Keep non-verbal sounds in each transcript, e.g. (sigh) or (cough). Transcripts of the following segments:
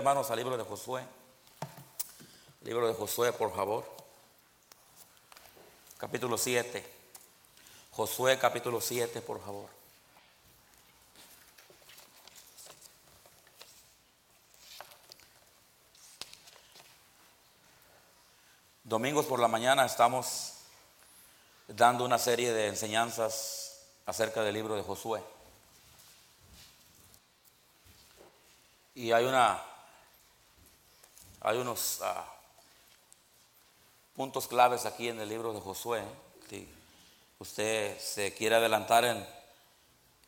Hermanos, al libro de Josué. Libro de Josué, por favor. Capítulo 7. Josué, capítulo 7, por favor. Domingos por la mañana estamos dando una serie de enseñanzas acerca del libro de Josué. Y hay una hay unos ah, puntos claves aquí en el libro de Josué. Si usted se quiere adelantar en,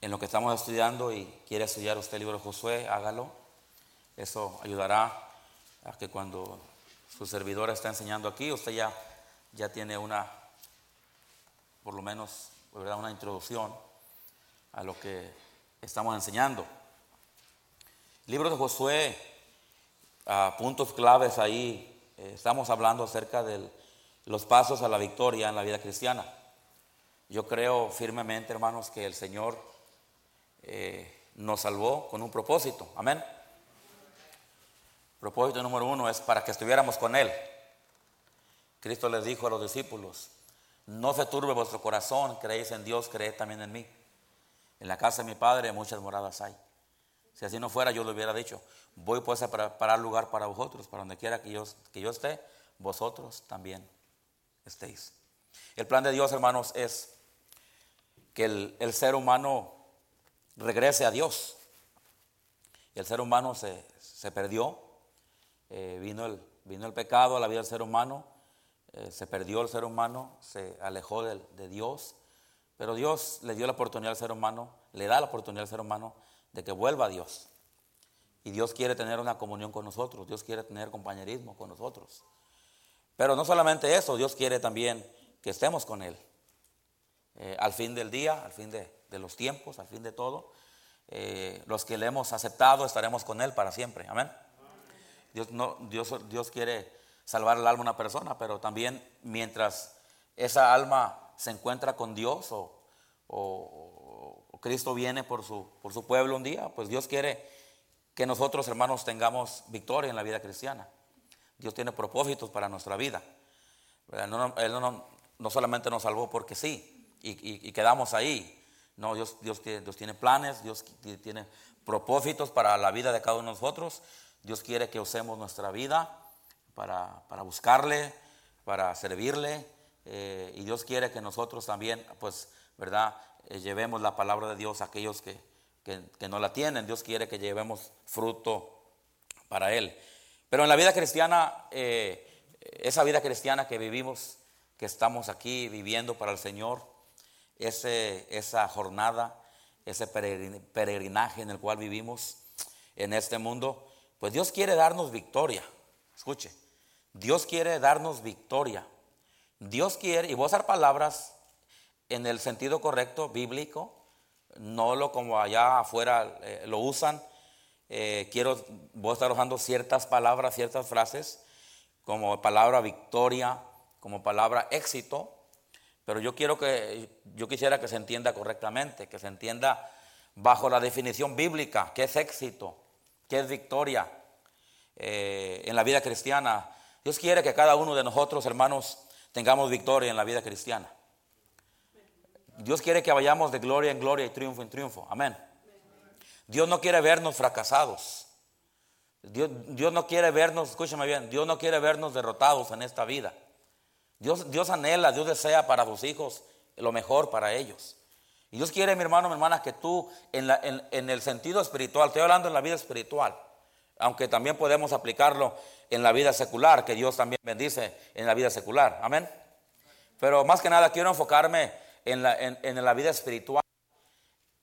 en lo que estamos estudiando y quiere estudiar usted el libro de Josué, hágalo. Eso ayudará a que cuando su servidor está enseñando aquí, usted ya, ya tiene una, por lo menos, una introducción a lo que estamos enseñando. El libro de Josué puntos claves ahí. Eh, estamos hablando acerca de los pasos a la victoria en la vida cristiana. Yo creo firmemente, hermanos, que el Señor eh, nos salvó con un propósito. Amén. Propósito número uno es para que estuviéramos con Él. Cristo les dijo a los discípulos, no se turbe vuestro corazón, creéis en Dios, creed también en mí. En la casa de mi Padre muchas moradas hay. Si así no fuera, yo le hubiera dicho, voy pues a preparar lugar para vosotros, para donde quiera que yo, que yo esté, vosotros también estéis. El plan de Dios, hermanos, es que el, ser humano regrese a Dios. El ser humano se, perdió, eh, vino, el, vino el pecado a la vida del ser humano, eh, se perdió el ser humano, se alejó de, de Dios, pero Dios le dio la oportunidad al ser humano, le da la oportunidad al ser humano de que vuelva a Dios. Y Dios quiere tener una comunión con nosotros, Dios quiere tener compañerismo con nosotros. Pero no solamente eso, Dios quiere también que estemos con Él. Eh, al fin del día, al fin de, los tiempos, al fin de todo, eh, los que le hemos aceptado estaremos con Él para siempre. Amén. Dios, no, Dios, Dios quiere salvar el alma a una persona, pero también mientras esa alma se encuentra con Dios o, Cristo viene por su, por su pueblo un día, pues Dios quiere que nosotros, hermanos, tengamos victoria en la vida cristiana. Dios tiene propósitos para nuestra vida. No, él no, solamente nos salvó porque sí y, quedamos ahí. No, Dios, Dios, Dios, tiene planes, Dios tiene propósitos para la vida de cada uno de nosotros. Dios quiere que usemos nuestra vida para, buscarle, para servirle. Eh, y Dios quiere que nosotros también, pues, ¿verdad? Eh, llevemos la palabra de Dios a aquellos que, no la tienen. Dios quiere que llevemos fruto para Él. Pero en la vida cristiana, eh, esa vida cristiana que vivimos, que estamos aquí viviendo para el Señor, ese, esa jornada, ese peregrinaje en el cual vivimos en este mundo, pues Dios quiere darnos victoria. Escuche, Dios quiere darnos victoria. Voy quiere, y a usar palabras en el sentido correcto, bíblico, no lo como allá afuera eh, lo usan. Eh, quiero, voy a estar usando ciertas palabras, ciertas frases, como palabra victoria, como palabra éxito, pero yo quiero que, yo quisiera que se entienda correctamente, que se entienda bajo la definición bíblica, qué es éxito, qué es victoria eh, en la vida cristiana. Dios quiere que cada uno de nosotros, hermanos, tengamos victoria en la vida cristiana. Dios quiere que vayamos de gloria en gloria y triunfo en triunfo. Amén. Dios no quiere vernos fracasados. Dios, Dios, no quiere vernos, escúchame bien, Dios no quiere vernos derrotados en esta vida. Dios, Dios anhela, Dios desea para tus hijos lo mejor para ellos. Y Dios quiere, mi hermano, mi hermana, que tú en, en el sentido espiritual, estoy hablando en la vida espiritual, aunque también podemos aplicarlo en la vida secular, que Dios también bendice en la vida secular. Amén. Pero más que nada quiero enfocarme en la, en, la vida espiritual,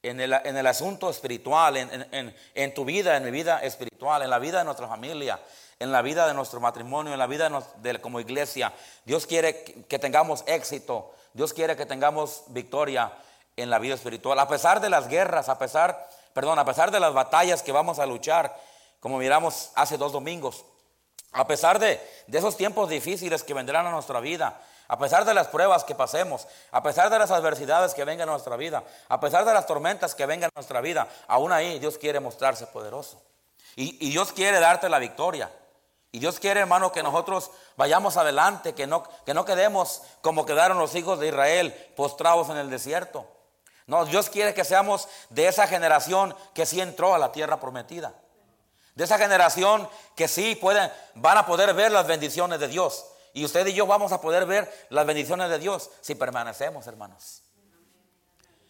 en el, en el asunto espiritual, en, en, tu vida, en mi vida espiritual, en la vida de nuestra familia, en la vida de nuestro matrimonio, en la vida de, como iglesia. Dios quiere que, tengamos éxito, Dios quiere que tengamos victoria en la vida espiritual, a pesar de las guerras, a pesar, perdón, a pesar de las batallas que vamos a luchar, como miramos hace dos domingos, a pesar de, de esos tiempos difíciles que vendrán a nuestra vida, a pesar de las pruebas que pasemos, a pesar de las adversidades que vengan a nuestra vida, a pesar de las tormentas que vengan a nuestra vida, aún ahí Dios quiere mostrarse poderoso. Y, Dios quiere darte la victoria. Y Dios quiere, hermano, que nosotros vayamos adelante, que no, que no quedemos como quedaron los hijos de Israel, postrados en el desierto. No, Dios quiere que seamos de esa generación que sí entró a la tierra prometida. De esa generación que sí pueden, van a poder ver las bendiciones de Dios. Y usted y yo vamos a poder ver las bendiciones de Dios si permanecemos, hermanos.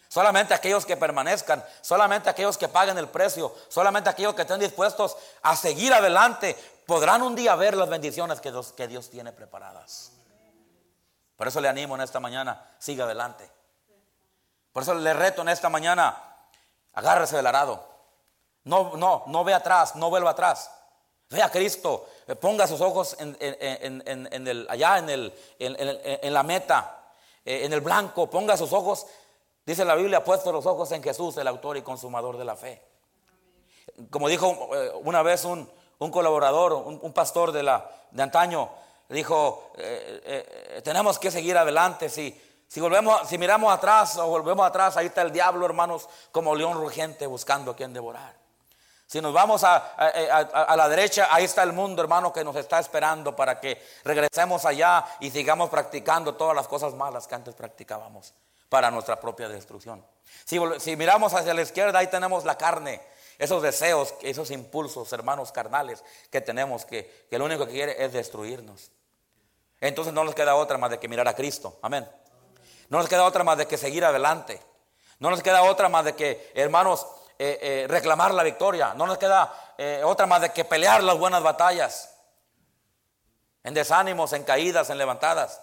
Solamente aquellos que permanezcan, solamente aquellos que paguen el precio, solamente aquellos que estén dispuestos a seguir adelante, podrán un día ver las bendiciones que Dios, que Dios tiene preparadas. Por eso le animo en esta mañana, siga adelante. Por eso le reto en esta mañana, agárrese del arado. No, no, no ve atrás, no vuelva atrás. Ve a Cristo, eh, ponga sus ojos en, allá en, la meta, eh, en el blanco, ponga sus ojos Dice la Biblia, puesto los ojos en Jesús, el autor y consumador de la fe. Como dijo eh, una vez un, colaborador, un, pastor de, la, de antaño, dijo, tenemos que seguir adelante. Si, si, volvemos, si miramos atrás o volvemos atrás, ahí está el diablo, hermanos, como león rugiente buscando a quien devorar. Si nos vamos a, a, la derecha, ahí está el mundo, hermano, que nos está esperando para que regresemos allá y sigamos practicando todas las cosas malas que antes practicábamos para nuestra propia destrucción. Si, miramos hacia la izquierda, ahí tenemos la carne, esos deseos, esos impulsos, hermanos carnales que tenemos, que, que lo único que quiere es destruirnos. Entonces no nos queda otra más de que mirar a Cristo. Amén. No nos queda otra más de que seguir adelante. No nos queda otra más de que, hermanos, eh, eh, reclamar la victoria. No nos queda eh, otra más de que pelear las buenas batallas. En desánimos, en caídas, en levantadas.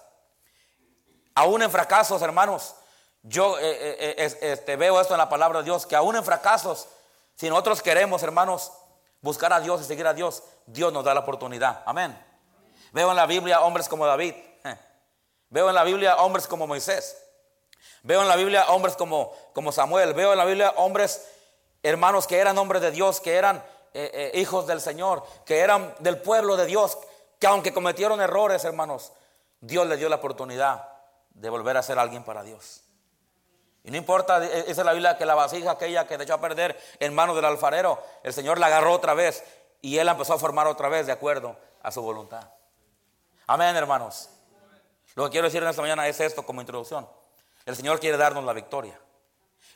Aún en fracasos, hermanos. Yo este, veo esto en la palabra de Dios, que aún en fracasos, si nosotros queremos, hermanos, buscar a Dios y seguir a Dios, Dios nos da la oportunidad. Amén. Veo en la Biblia hombres como David. (laughs) Veo en la Biblia hombres como Moisés. Veo en la Biblia hombres como, como Samuel. Veo en la Biblia hombres, hermanos, que eran hombres de Dios, que eran hijos del Señor, que eran del pueblo de Dios, que aunque cometieron errores, hermanos, Dios les dio la oportunidad de volver a ser alguien para Dios. Y no importa, e, esa es la Biblia, que la vasija aquella que echó a perder en manos del alfarero, el Señor la agarró otra vez y Él la empezó a formar otra vez de acuerdo a su voluntad. Amén, hermanos. Lo que quiero decir en esta mañana es esto como introducción. El Señor quiere darnos la victoria.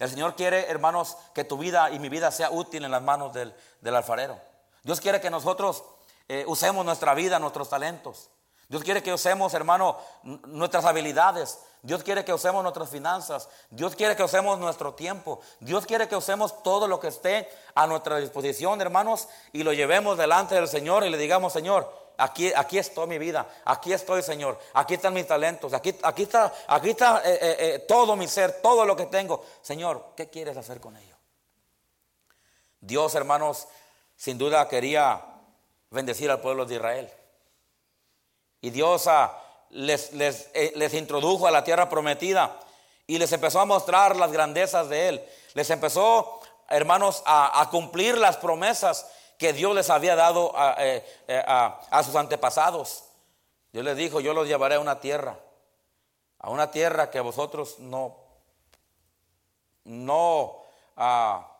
El Señor quiere, hermanos, que tu vida y mi vida sea útil en las manos del, alfarero. Dios quiere que nosotros eh, usemos nuestra vida, nuestros talentos. Dios quiere que usemos, hermano, nuestras habilidades. Dios quiere que usemos nuestras finanzas. Dios quiere que usemos nuestro tiempo. Dios quiere que usemos todo lo que esté a nuestra disposición, hermanos, y lo llevemos delante del Señor y le digamos, Señor, aquí, aquí estoy mi vida. Aquí estoy, Señor. Aquí están mis talentos. Aquí, aquí está, aquí está eh, eh, eh, todo mi ser, todo lo que tengo. Señor, ¿qué quieres hacer con ello? Dios, hermanos, sin duda quería bendecir al pueblo de Israel. Y Dios ah, les, eh, les, introdujo a la tierra prometida y les empezó a mostrar las grandezas de Él. Les empezó, hermanos, a, cumplir las promesas que Dios les había dado eh, eh, a, sus antepasados. Dios les dijo, yo los llevaré a una tierra, a una tierra que vosotros no, no, ah,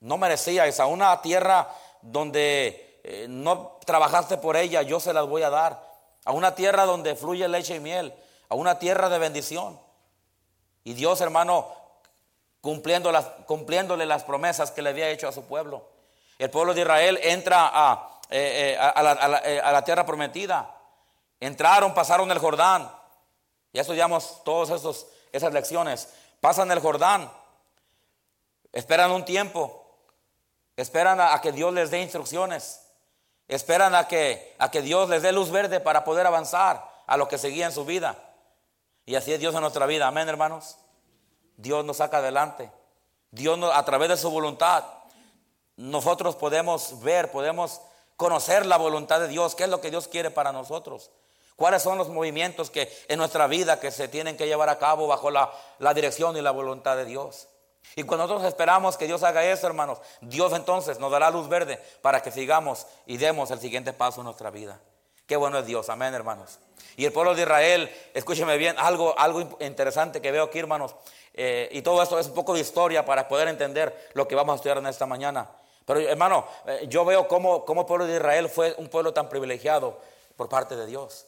no merecíais, a una tierra donde no trabajaste por ella, yo se las voy a dar a una tierra donde fluye leche y miel, a una tierra de bendición. Y Dios, hermano, cumpliéndole las promesas que le había hecho a su pueblo. El pueblo de Israel entra a, eh, eh, eh, a, la, tierra prometida. Entraron, pasaron el Jordán. Ya estudiamos todas esas lecciones. Pasan el Jordán. Esperan un tiempo. Esperan a que Dios les dé instrucciones. Esperan a que, a que Dios les dé luz verde para poder avanzar a lo que seguía en su vida. Y así es Dios en nuestra vida. Amén, hermanos. Dios nos saca adelante. Dios a través de su voluntad, nosotros podemos ver, podemos conocer la voluntad de Dios, qué es lo que Dios quiere para nosotros. ¿Cuáles son los movimientos que en nuestra vida que se tienen que llevar a cabo bajo la, la dirección y la voluntad de Dios? Y cuando nosotros esperamos que Dios haga eso, hermanos, Dios entonces nos dará luz verde para que sigamos y demos el siguiente paso en nuestra vida. Qué bueno es Dios, amén, hermanos. Y el pueblo de Israel, escúcheme bien, algo, algo interesante que veo aquí, hermanos, eh, y todo esto es un poco de historia para poder entender lo que vamos a estudiar en esta mañana. Pero hermano, eh, yo veo cómo, cómo el pueblo de Israel fue un pueblo tan privilegiado por parte de Dios.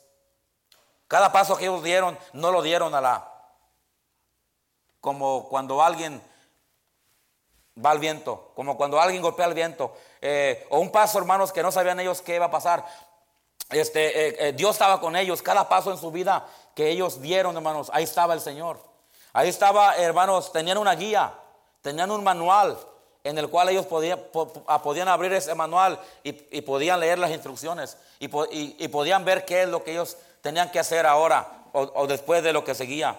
Cada paso que ellos dieron, no lo dieron a la... Como cuando alguien va al viento, como cuando alguien golpea el viento, eh, o un paso, hermanos, que no sabían ellos qué iba a pasar. Este, eh, Dios estaba con ellos, cada paso en su vida que ellos dieron, hermanos, ahí estaba el Señor. Ahí estaba, hermanos, tenían una guía, tenían un manual en el cual ellos podían, ah, podían abrir ese manual y, podían leer las instrucciones y, podían ver qué es lo que ellos tenían que hacer ahora o, después de lo que seguía.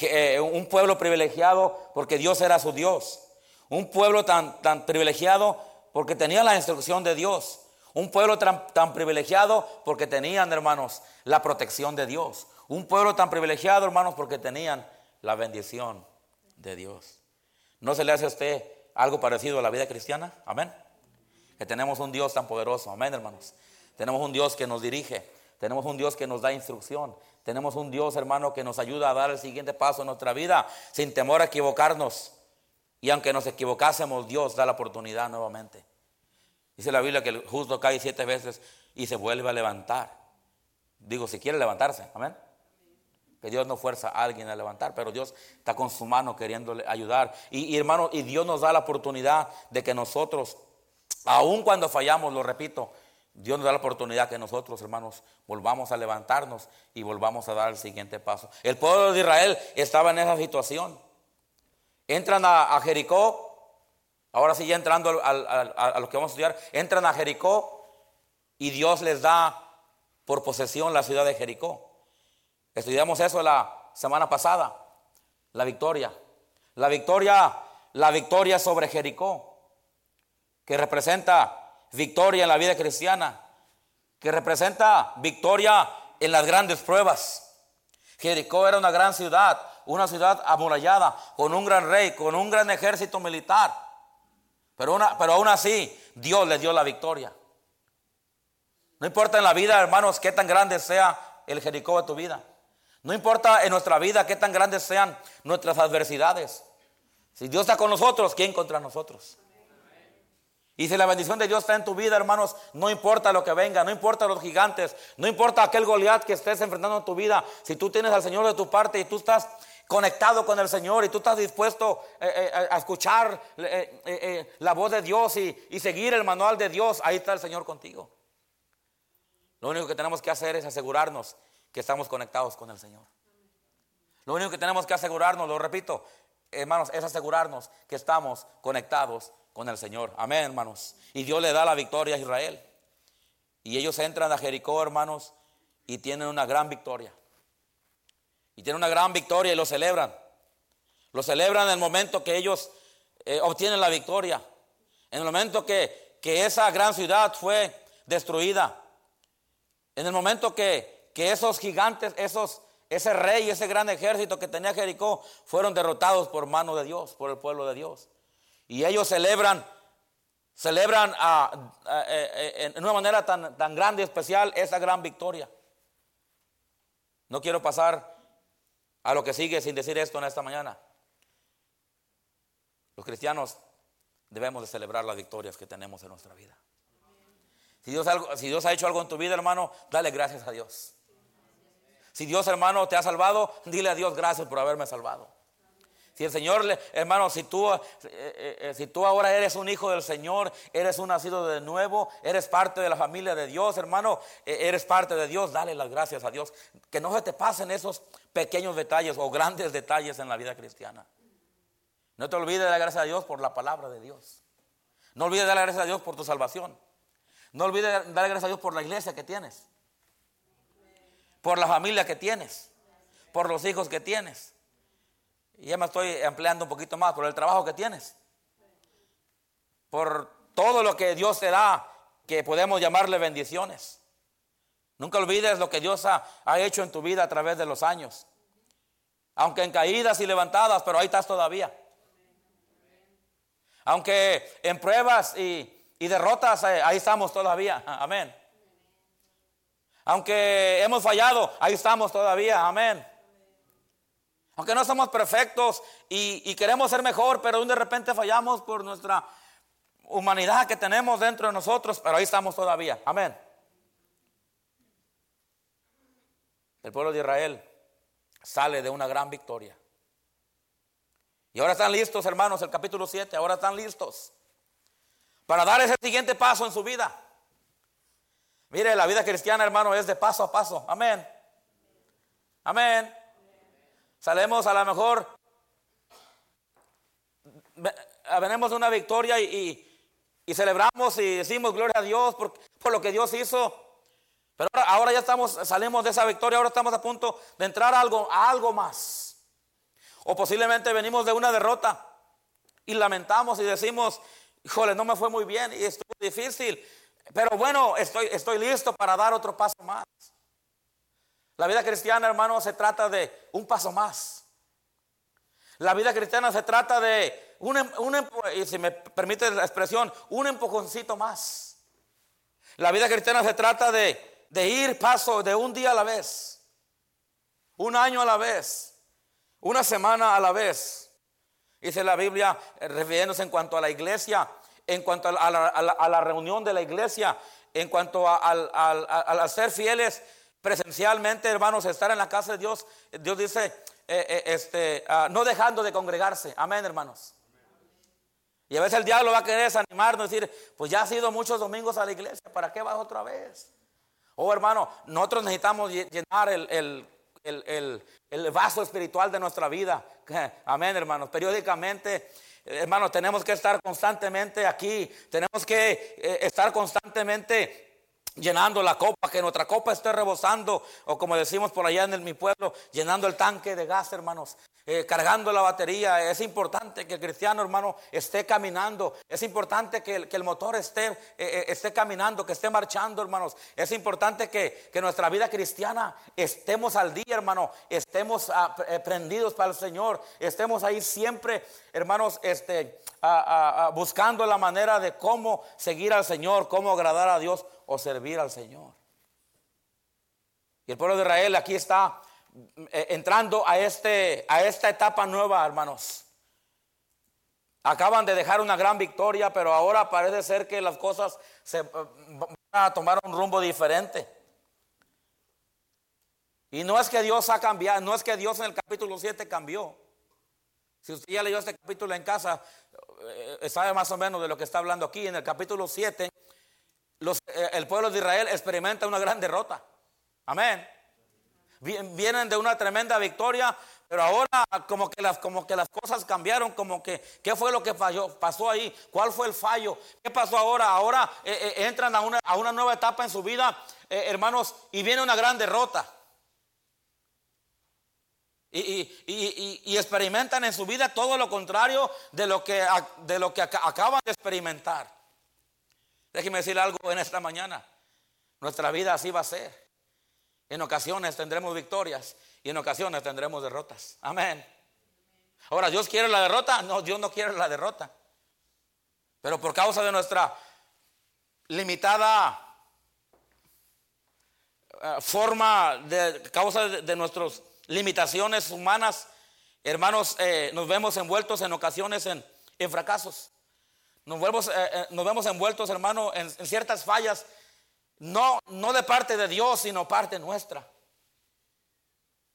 Eh, un pueblo privilegiado porque Dios era su Dios. Un pueblo tan, tan privilegiado porque tenía la instrucción de Dios. Un pueblo tan, tan, privilegiado porque tenían, hermanos, la protección de Dios. Un pueblo tan privilegiado, hermanos, porque tenían la bendición de Dios. ¿No se le hace a usted algo parecido a la vida cristiana? Amén. Que tenemos un Dios tan poderoso. Amén, hermanos. Tenemos un Dios que nos dirige. Tenemos un Dios que nos da instrucción. Tenemos un Dios, hermano, que nos ayuda a dar el siguiente paso en nuestra vida sin temor a equivocarnos. Y aunque nos equivocásemos, Dios da la oportunidad nuevamente. Dice la Biblia que el justo cae siete veces y se vuelve a levantar. Digo, si quiere levantarse, amén. Que Dios no fuerza a alguien a levantar, pero Dios está con su mano queriéndole ayudar. Y, y hermano, y Dios nos da la oportunidad de que nosotros, aun cuando fallamos, lo repito, Dios nos da la oportunidad que nosotros, hermanos, volvamos a levantarnos y volvamos a dar el siguiente paso. El pueblo de Israel estaba en esa situación. Entran a, Jericó, ahora sí ya entrando a, a, lo que vamos a estudiar, entran a Jericó y Dios les da por posesión la ciudad de Jericó. Estudiamos eso la semana pasada, la victoria. La victoria, la victoria sobre Jericó, que representa victoria en la vida cristiana, que representa victoria en las grandes pruebas. Jericó era una gran ciudad, una ciudad amurallada, con un gran rey, con un gran ejército militar. Pero, una, pero aún así, Dios le dio la victoria. No importa en la vida, hermanos, qué tan grande sea el Jericó de tu vida. No importa en nuestra vida qué tan grandes sean nuestras adversidades. Si Dios está con nosotros, ¿quién contra nosotros? Y si la bendición de Dios está en tu vida, hermanos, no importa lo que venga, no importa los gigantes, no importa aquel Goliat que estés enfrentando en tu vida, si tú tienes al Señor de tu parte y tú estás conectado con el Señor y tú estás dispuesto eh, eh, a escuchar eh, la voz de Dios y, y seguir el manual de Dios, ahí está el Señor contigo. Lo único que tenemos que hacer es asegurarnos que estamos conectados con el Señor. Lo único que tenemos que asegurarnos, lo repito, hermanos, es asegurarnos que estamos conectados con el Señor. Amén, hermanos. Y Dios le da la victoria a Israel. Y ellos entran a Jericó, hermanos, y tienen una gran victoria. Y tienen una gran victoria y lo celebran. Lo celebran en el momento que ellos eh, obtienen la victoria. En el momento que, que, esa gran ciudad fue destruida. En el momento que, que esos gigantes, esos, ese rey, ese gran ejército que tenía Jericó, fueron derrotados por mano de Dios, por el pueblo de Dios. Y ellos celebran, celebran en una manera tan, tan grande y especial esa gran victoria. No quiero pasar a lo que sigue sin decir esto en esta mañana. Los cristianos debemos de celebrar las victorias que tenemos en nuestra vida. Si Dios ha hecho algo en tu vida, hermano, dale gracias a Dios. Si Dios, hermano, te ha salvado, dile a Dios gracias por haberme salvado. Si el Señor, hermano, si tú, eh, eh, eh, si tú ahora eres un hijo del Señor, eres un nacido de nuevo, eres parte de la familia de Dios, hermano, eres parte de Dios, dale las gracias a Dios. Que no se te pasen esos pequeños detalles o grandes detalles en la vida cristiana. No te olvides de dar gracias a Dios por la palabra de Dios. No olvides dar gracias a Dios por tu salvación. No olvides dar gracias a Dios por la iglesia que tienes. Por la familia que tienes. Por los hijos que tienes. Y ya me estoy empleando un poquito más por el trabajo que tienes. Por todo lo que Dios te da, que podemos llamarle bendiciones. Nunca olvides lo que Dios ha, hecho en tu vida a través de los años. Aunque en caídas y levantadas, pero ahí estás todavía. Aunque en pruebas y, y derrotas, ahí estamos todavía. (laughs) Amén. Aunque hemos fallado, ahí estamos todavía. Amén. Aunque no somos perfectos y, queremos ser mejor, pero de repente fallamos por nuestra humanidad que tenemos dentro de nosotros, pero ahí estamos todavía. Amén. El pueblo de Israel sale de una gran victoria. Y ahora están listos, hermanos, el capítulo 7, ahora están listos para dar ese siguiente paso en su vida. Mire, la vida cristiana, hermano, es de paso a paso. Amén. Amén. Salemos a lo mejor, venimos de una victoria y, celebramos y decimos gloria a Dios por, lo que Dios hizo. Pero ahora, ya estamos, salimos de esa victoria, ahora estamos a punto de entrar a algo, a algo más. O posiblemente venimos de una derrota y lamentamos y decimos, híjole, no me fue muy bien y estuvo difícil. Pero bueno, estoy, estoy listo para dar otro paso más. La vida cristiana, hermano, se trata de un paso más. La vida cristiana se trata de un, un y si me permite la expresión, un empujoncito más. La vida cristiana se trata de, de ir paso de un día a la vez, un año a la vez, una semana a la vez. Dice la Biblia, eh, refiriéndose en cuanto a la iglesia, en cuanto a la, reunión de la iglesia, en cuanto a, ser fieles presencialmente, hermanos, estar en la casa de Dios, Dios dice, eh, eh, este, ah, no dejando de congregarse. Amén, hermanos. Y a veces el diablo va a querer desanimarnos, decir, pues ya ha sido muchos domingos a la iglesia, ¿para qué vas otra vez? Oh, hermano, nosotros necesitamos llenar el vaso espiritual de nuestra vida. (laughs) Amén, hermanos. Periódicamente hermanos, tenemos que estar constantemente aquí, tenemos que eh, estar constantemente llenando la copa, que nuestra copa esté rebosando, o como decimos por allá en mi pueblo, llenando el tanque de gas, hermanos, eh, cargando la batería. Es importante que el cristiano, hermano, esté caminando. Es importante que el, motor esté, eh, eh, esté caminando, que esté marchando, hermanos. Es importante que, nuestra vida cristiana estemos al día, hermano, estemos ah, prendidos para el Señor, estemos ahí siempre, hermanos, este, buscando la manera de cómo seguir al Señor, cómo agradar a Dios o servir al Señor. Y el pueblo de Israel aquí está entrando a, este, a esta etapa nueva, hermanos. Acaban de dejar una gran victoria, pero ahora parece ser que las cosas se eh, van a tomar un rumbo diferente. Y no es que Dios ha cambiado, no es que Dios en el capítulo 7 cambió. Si usted ya leyó este capítulo en casa, eh, sabe más o menos de lo que está hablando aquí. En el capítulo 7 eh, el pueblo de Israel experimenta una gran derrota. Amén. Vienen de una tremenda victoria, pero ahora como que las, como que las cosas cambiaron, como que, ¿qué fue lo que pasó ahí? ¿Cuál fue el fallo? ¿Qué pasó ahora? Ahora eh, eh, entran a una, a una, nueva etapa en su vida, hermanos, y viene una gran derrota. Y, experimentan en su vida todo lo contrario de lo que, de lo que acaban de experimentar. Déjeme decir algo en esta mañana. Nuestra vida así va a ser. En ocasiones tendremos victorias y en ocasiones tendremos derrotas. Amén. Ahora, ¿Dios quiere la derrota? No, Dios no quiere la derrota. Pero por causa de nuestra limitada eh, forma, de causa de, nuestras limitaciones humanas, hermanos, eh, nos vemos envueltos en ocasiones en fracasos. Nos, vemos, eh, eh, nos vemos envueltos, hermano, en, ciertas fallas, no, no de parte de Dios, sino parte nuestra.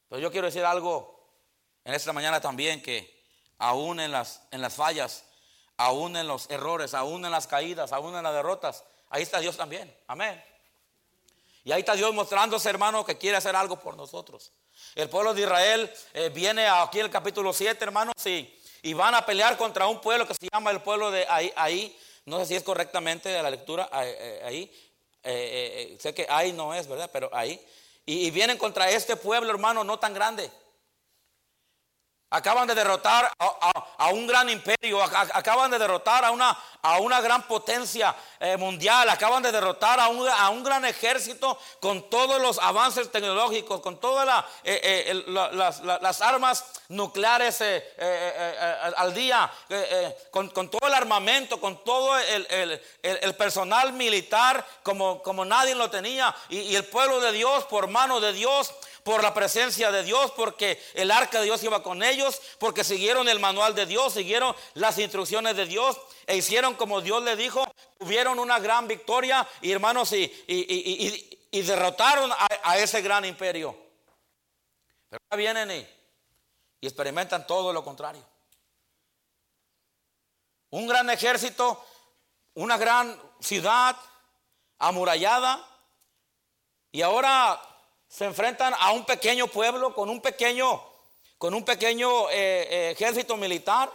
Pero yo quiero decir algo en esta mañana también, que aún en las, en las fallas, aún en los errores, aún en las caídas, aún en las derrotas, ahí está Dios también. Amén. Y ahí está Dios mostrándose, hermano, que quiere hacer algo por nosotros. El pueblo de Israel eh, viene aquí en el capítulo 7, hermanos, y y van a pelear contra un pueblo que se llama el pueblo de ahí, ahí no sé si es correctamente la lectura, ahí, eh, eh, eh, sé que ahí no es, ¿verdad? Pero ahí, y, y vienen contra este pueblo, hermano, no tan grande. Acaban de derrotar a, un gran imperio, acaban de derrotar a una, a una gran potencia eh, mundial, acaban de derrotar a un, a un, gran ejército con todos los avances tecnológicos, con todas eh, eh, las, armas nucleares al día, con, todo el armamento, con todo el, personal militar como, como nadie lo tenía. Y el pueblo de Dios, por mano de Dios, por la presencia de Dios, porque el arca de Dios iba con ellos porque siguieron el manual de Dios, siguieron las instrucciones de Dios e hicieron como Dios le dijo, tuvieron una gran victoria y hermanos y, derrotaron a, ese gran imperio. Pero ahora vienen y experimentan todo lo contrario. Un gran ejército, una gran ciudad amurallada y ahora se enfrentan a un pequeño pueblo con un pequeño, con un pequeño eh, eh, ejército militar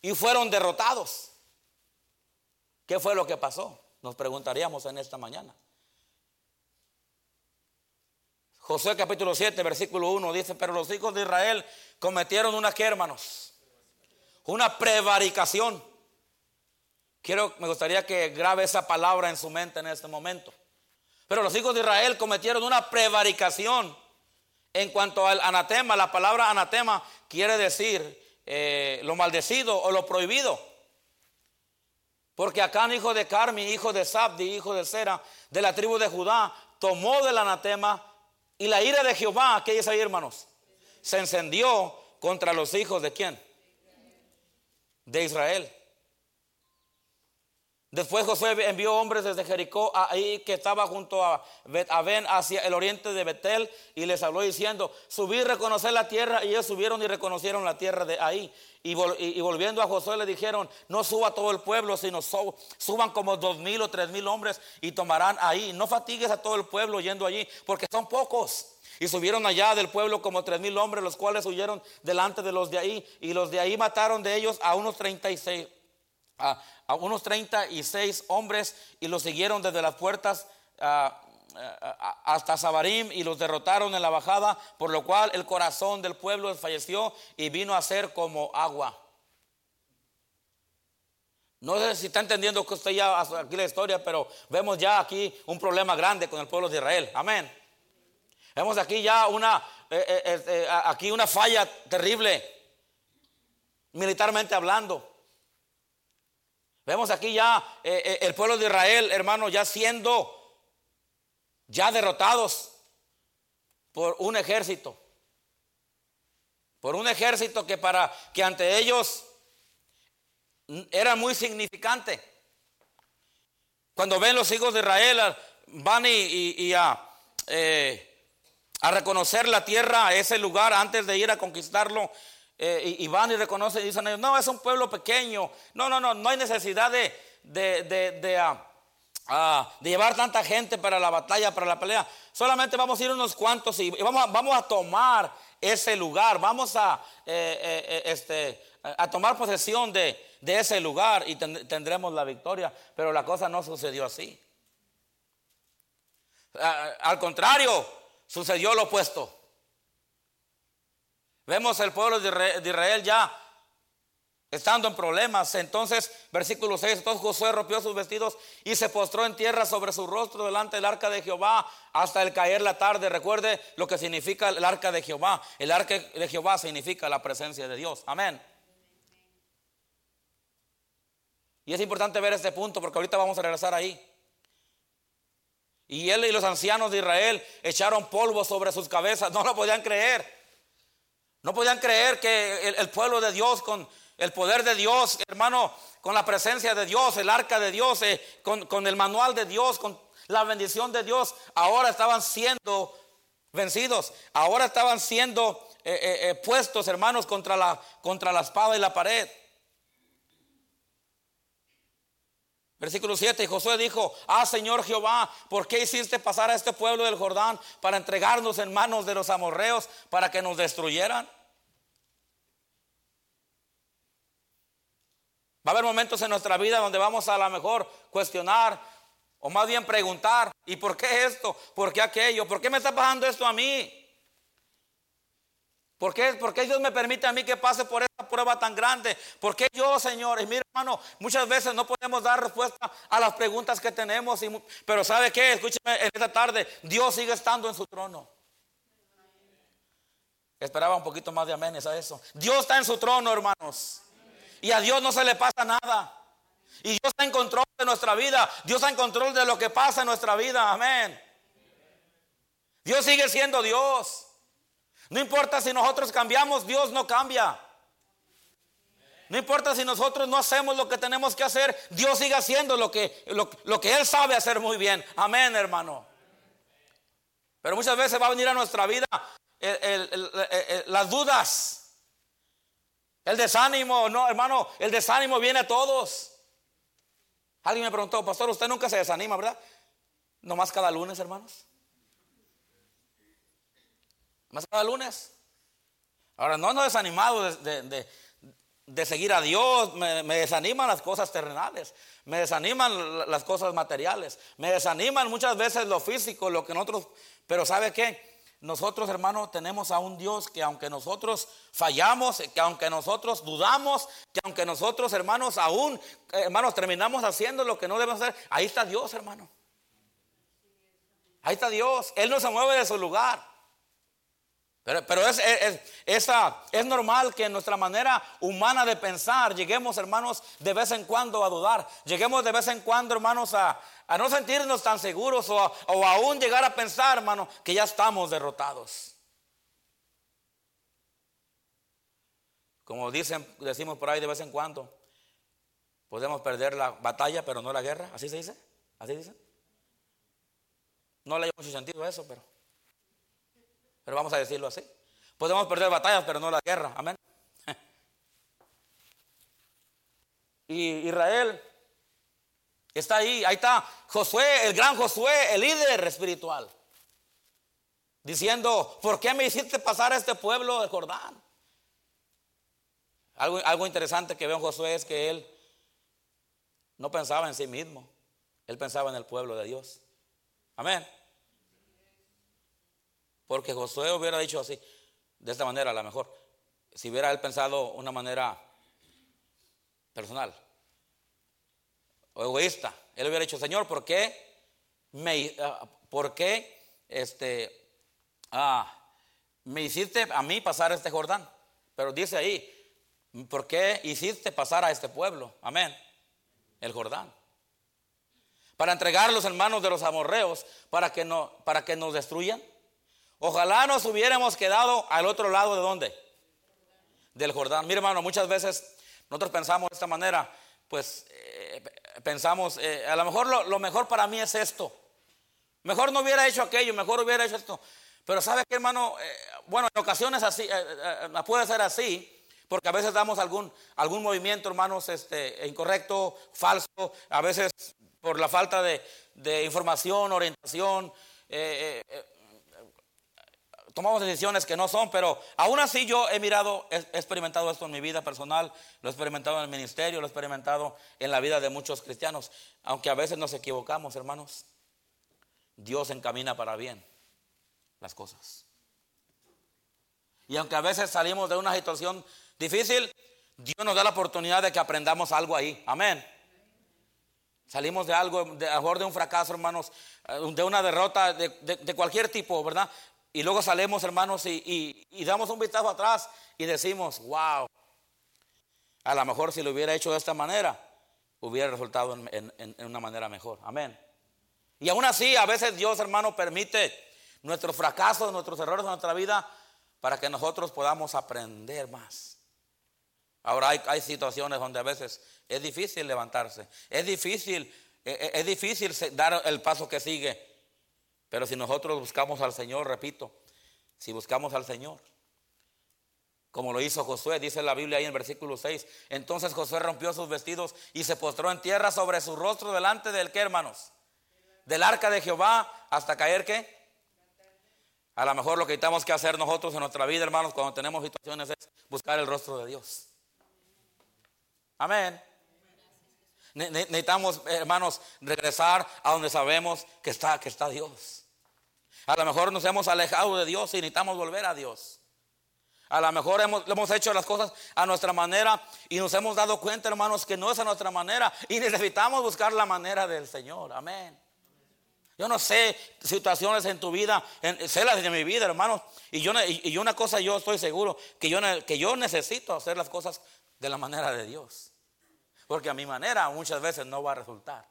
y fueron derrotados. ¿Qué fue lo que pasó? Nos preguntaríamos en esta mañana. José capítulo 7, versículo 1 dice, pero los hijos de Israel cometieron una que hermanos, una prevaricación. Quiero, me gustaría que grabe esa palabra en su mente en este momento. Pero los hijos de Israel cometieron una prevaricación en cuanto al anatema. La palabra anatema quiere decir eh, lo maldecido o lo prohibido. Porque Acán, hijo de Carmi, hijo de Sabdi, hijo de Sera, de la tribu de Judá, tomó del anatema y la ira de Jehová, ¿qué dice ahí, hermanos? Se encendió contra los hijos de quién? De Israel. Después José envió hombres desde Jericó, ahí que estaba junto a Ben hacia el oriente de Betel, y les habló diciendo, subí y reconocer la tierra, y ellos subieron y reconocieron la tierra de ahí. Y, volviendo a Josué le dijeron, no suba todo el pueblo, sino suban como dos mil o tres mil hombres y tomarán ahí. No fatigues a todo el pueblo yendo allí, porque son pocos. Y subieron allá del pueblo como tres mil hombres, los cuales huyeron delante de los de ahí, y los de ahí mataron de ellos a unos treinta y seis a, unos 36 hombres y los siguieron desde las puertas hasta Sabarim y los derrotaron en la bajada, por lo cual el corazón del pueblo desfalleció y vino a ser como agua. No sé si está entendiendo que usted ya aquí la historia, pero vemos ya aquí un problema grande con el pueblo de Israel. Amén. Vemos aquí ya una, eh, eh, eh, aquí una falla terrible, militarmente hablando. Vemos aquí ya eh, eh, el pueblo de Israel, hermano, ya siendo ya derrotados por un ejército. Por un ejército que para que ante ellos era muy significante. Cuando ven los hijos de Israel, van y, eh, a reconocer la tierra, ese lugar, antes de ir a conquistarlo, eh, y, van y reconocen y dicen ellos, no, es un pueblo pequeño. No, no, no, no hay necesidad de, de, ah, ah, llevar tanta gente para la batalla, para la pelea. Solamente vamos a ir unos cuantos y, vamos, a, vamos a tomar ese lugar. Vamos a, eh, eh, este, a tomar posesión de, ese lugar y tendremos la victoria. Pero la cosa no sucedió así. Ah, al contrario, sucedió lo opuesto. Vemos el pueblo de Israel ya estando en problemas. Entonces, versículo 6, entonces Josué rompió sus vestidos y se postró en tierra sobre su rostro delante del arca de Jehová hasta el caer la tarde. Recuerde lo que significa el arca de Jehová. El arca de Jehová significa la presencia de Dios. Amén. Y es importante ver este punto porque ahorita vamos a regresar ahí. Y él y los ancianos de Israel echaron polvo sobre sus cabezas, no lo podían creer. No podían creer que el, pueblo de Dios, con el poder de Dios, hermano, con la presencia de Dios, el arca de Dios, eh, con, el manual de Dios, con la bendición de Dios, ahora estaban siendo vencidos, ahora estaban siendo eh, eh, puestos, hermanos, contra la, contra la espada y la pared. Versículo 7, y Josué dijo, ah Señor Jehová, ¿por qué hiciste pasar a este pueblo del Jordán para entregarnos en manos de los amorreos para que nos destruyeran? Va a haber momentos en nuestra vida donde vamos a lo mejor cuestionar o más bien preguntar, ¿y por qué esto? ¿Por qué aquello? ¿Por qué me está pasando esto a mí? ¿Por qué, ¿Por qué, Dios me permite a mí que pase por esta prueba tan grande? ¿Por qué yo, Señor? Y mira, hermano, muchas veces no podemos dar respuesta a las preguntas que tenemos. pero ¿sabe qué? Escúcheme en esta tarde, Dios sigue estando en su trono. Esperaba un poquito más de amenes a eso. Dios está en su trono, hermanos. Y a Dios no se le pasa nada. Y Dios está en control de nuestra vida. Dios está en control de lo que pasa en nuestra vida. Amén. Dios sigue siendo Dios. No importa si nosotros cambiamos, Dios no cambia. No importa si nosotros no hacemos lo que tenemos que hacer, Dios sigue haciendo lo que, lo, que Él sabe hacer muy bien. Amén, hermano. Pero muchas veces va a venir a nuestra vida las dudas, el desánimo. No, hermano, el desánimo viene a todos. Alguien me preguntó, pastor, usted nunca se desanima, ¿verdad? Nomás cada lunes, hermanos. Más cada lunes. Ahora, no ando desanimado de, de seguir a Dios, me, desaniman las cosas terrenales, me desaniman las cosas materiales, me desaniman muchas veces lo físico, lo que nosotros, pero ¿sabe qué? Nosotros, hermanos, tenemos a un Dios que aunque nosotros fallamos, que aunque nosotros dudamos, que aunque nosotros, hermanos, aún, hermanos, terminamos haciendo lo que no debemos hacer, ahí está Dios, hermano. Ahí está Dios. Él no se mueve de su lugar. Pero, es, es, normal que en nuestra manera humana de pensar lleguemos, hermanos, de vez en cuando a dudar. Lleguemos de vez en cuando, hermanos, a, no sentirnos tan seguros o, o aún llegar a pensar, hermano, que ya estamos derrotados. Como dicen, decimos por ahí de vez en cuando, podemos perder la batalla, pero no la guerra. ¿Así se dice? ¿Así dice? No le hay mucho sentido a eso, pero pero vamos a decirlo así. Podemos perder batallas, pero no la guerra. Amén. (laughs) Y Israel está ahí, ahí está Josué, el gran Josué, el líder espiritual, diciendo, ¿por qué me hiciste pasar a este pueblo de Jordán? Algo, algo interesante que veo en Josué es que él no pensaba en sí mismo, él pensaba en el pueblo de Dios. Amén. Porque Josué hubiera dicho así, de esta manera a lo mejor, si hubiera él pensado una manera personal o egoísta, él hubiera dicho, Señor, ¿por qué me, ah, ¿por qué este, ah, me hiciste a mí pasar este Jordán? Pero dice ahí, ¿por qué hiciste pasar a este pueblo? Amén. El Jordán. Para entregar los hermanos de los amorreos para que, no, para que nos destruyan. Ojalá nos hubiéramos quedado al otro lado de dónde? Del Jordán. Mire hermano, muchas veces nosotros pensamos de esta manera, pues eh, pensamos, eh, a lo mejor lo, mejor para mí es esto. Mejor no hubiera hecho aquello, mejor hubiera hecho esto. Pero ¿sabe qué hermano? Eh, bueno, en ocasiones así, puede ser así. Porque a veces damos algún, algún movimiento, hermanos, este, incorrecto, falso, a veces por la falta de, de información, orientación, eh, tomamos decisiones que no son, pero aún así yo he mirado, he, experimentado esto en mi vida personal, lo he experimentado en el ministerio, lo he experimentado en la vida de muchos cristianos, aunque a veces nos equivocamos, hermanos. Dios encamina para bien las cosas. Y aunque a veces salimos de una situación difícil, Dios nos da la oportunidad de que aprendamos algo ahí. Amén. Salimos de algo, de, a de un fracaso, hermanos, de una derrota de, cualquier tipo, ¿verdad? Y luego salemos, hermanos, y, damos un vistazo atrás y decimos, wow, a lo mejor si lo hubiera hecho de esta manera, hubiera resultado en, una manera mejor. Amén. Y aún así, a veces Dios, hermano, permite nuestros fracasos, nuestros errores en nuestra vida para que nosotros podamos aprender más. Ahora hay, hay situaciones donde a veces es difícil levantarse, es difícil, es, e, es difícil dar el paso que sigue. Pero si nosotros buscamos al Señor, repito, si buscamos al Señor, como lo hizo Josué, dice la Biblia ahí en el versículo 6, entonces Josué rompió sus vestidos y se postró en tierra sobre su rostro delante del que, hermanos? Del arca de Jehová hasta caer qué? A lo mejor lo que tenemos que hacer nosotros en nuestra vida, hermanos, cuando tenemos situaciones es buscar el rostro de Dios. Amén. Necesitamos, hermanos, regresar a donde sabemos que está, que está Dios. A lo mejor nos hemos alejado de Dios y necesitamos volver a Dios. A lo mejor hemos, hemos hecho las cosas a nuestra manera y nos hemos dado cuenta, hermanos, que no es a nuestra manera y necesitamos buscar la manera del Señor. Amén. Yo no sé situaciones en tu vida, sé las de mi vida, hermanos. Y yo, y una cosa yo estoy seguro, que yo, que yo necesito hacer las cosas de la manera de Dios. Porque a mi manera muchas veces no va a resultar.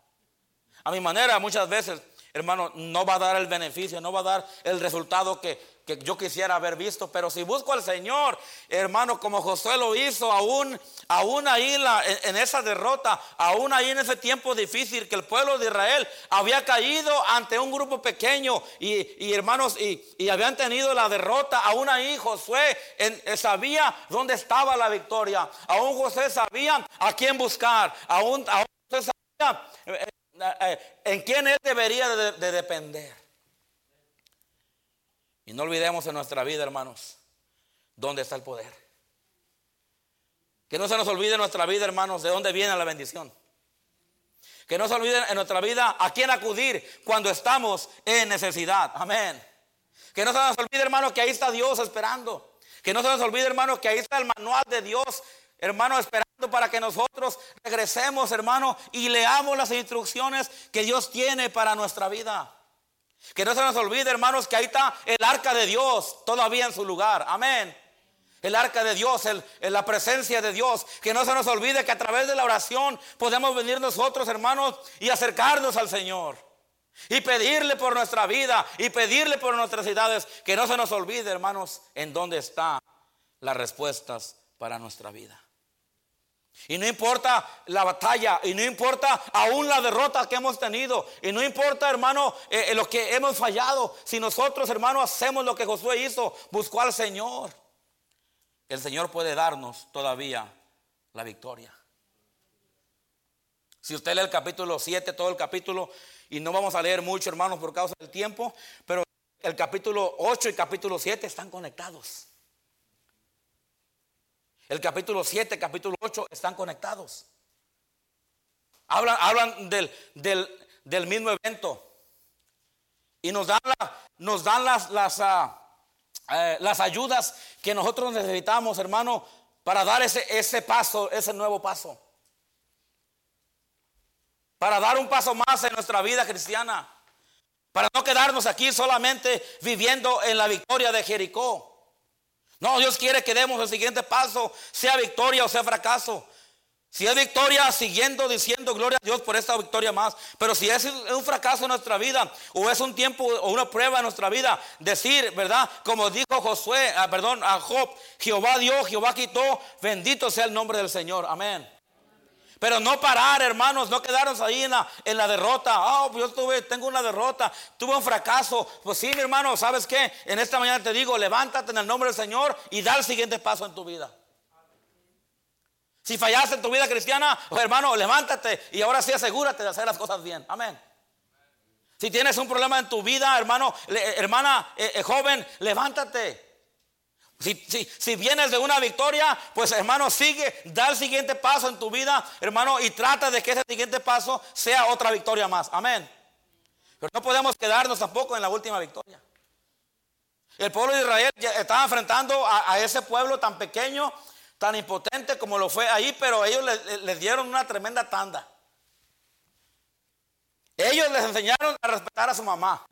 A mi manera muchas veces, hermano, no va a dar el beneficio, no va a dar el resultado que, que yo quisiera haber visto, pero si busco al Señor, hermano, como Josué lo hizo, aún, aún ahí en, esa derrota, aún ahí en ese tiempo difícil que el pueblo de Israel había caído ante un grupo pequeño y, hermanos, y, habían tenido la derrota, aún ahí Josué eh, sabía dónde estaba la victoria, aún José sabía a quién buscar, aún, aún José sabía eh, eh, en quién él debería de depender. Y no olvidemos en nuestra vida, hermanos, dónde está el poder. Que no se nos olvide en nuestra vida, hermanos, de dónde viene la bendición. Que no se olvide en nuestra vida a quién acudir cuando estamos en necesidad. Amén. Que no se nos olvide, hermanos, que ahí está Dios esperando. Que no se nos olvide, hermanos, que ahí está el manual de Dios, hermano, esperando para que nosotros regresemos, hermano, y leamos las instrucciones que Dios tiene para nuestra vida. Que no se nos olvide, hermanos, que ahí está el arca de Dios todavía en su lugar. Amén. El arca de Dios, el, la presencia de Dios. Que no se nos olvide que a través de la oración podemos venir nosotros, hermanos, y acercarnos al Señor. Y pedirle por nuestra vida y pedirle por nuestras ciudades. Que no se nos olvide, hermanos, en dónde están las respuestas para nuestra vida. Y no importa la batalla, y no importa aún la derrota que hemos tenido, y no importa, hermano, eh, lo que hemos fallado. Si nosotros, hermano, hacemos lo que Josué hizo, buscó al Señor, el Señor puede darnos todavía la victoria. Si usted lee el capítulo 7, todo el capítulo, y no vamos a leer mucho, hermanos, por causa del tiempo, pero el capítulo 8 y capítulo 7 están conectados. El capítulo 7, capítulo 8 están conectados. Hablan, hablan del, del, mismo evento. Y nos dan, nos dan las, las, ah, eh, las ayudas que nosotros necesitamos, hermano, para dar ese, ese paso, ese nuevo paso. Para dar un paso más en nuestra vida cristiana. Para no quedarnos aquí solamente viviendo en la victoria de Jericó. No, Dios quiere que demos el siguiente paso, sea victoria o sea fracaso. Si es victoria, siguiendo diciendo gloria a Dios por esta victoria más. Pero si es un fracaso en nuestra vida, o es un tiempo o una prueba en nuestra vida, decir, ¿verdad? Como dijo Josué, ah, perdón, a Job, Jehová dio, Jehová quitó, bendito sea el nombre del Señor. Amén. Pero no parar, hermanos, no quedarnos ahí en la, en la derrota. Oh, pues yo tuve, tengo una derrota, tuve un fracaso. Pues sí, mi hermano, ¿sabes qué? En esta mañana te digo, levántate en el nombre del Señor y da el siguiente paso en tu vida. Si fallaste en tu vida cristiana, oh, hermano, levántate y ahora sí asegúrate de hacer las cosas bien. Amén. Si tienes un problema en tu vida, hermano, hermana eh, eh, joven, levántate. Si, vienes de una victoria, pues hermano, sigue, da el siguiente paso en tu vida, hermano, y trata de que ese siguiente paso sea otra victoria más. Amén. Pero no podemos quedarnos tampoco en la última victoria. El pueblo de Israel estaba enfrentando a, ese pueblo tan pequeño, tan impotente como lo fue ahí, pero ellos les dieron una tremenda tanda. Ellos les enseñaron a respetar a su mamá.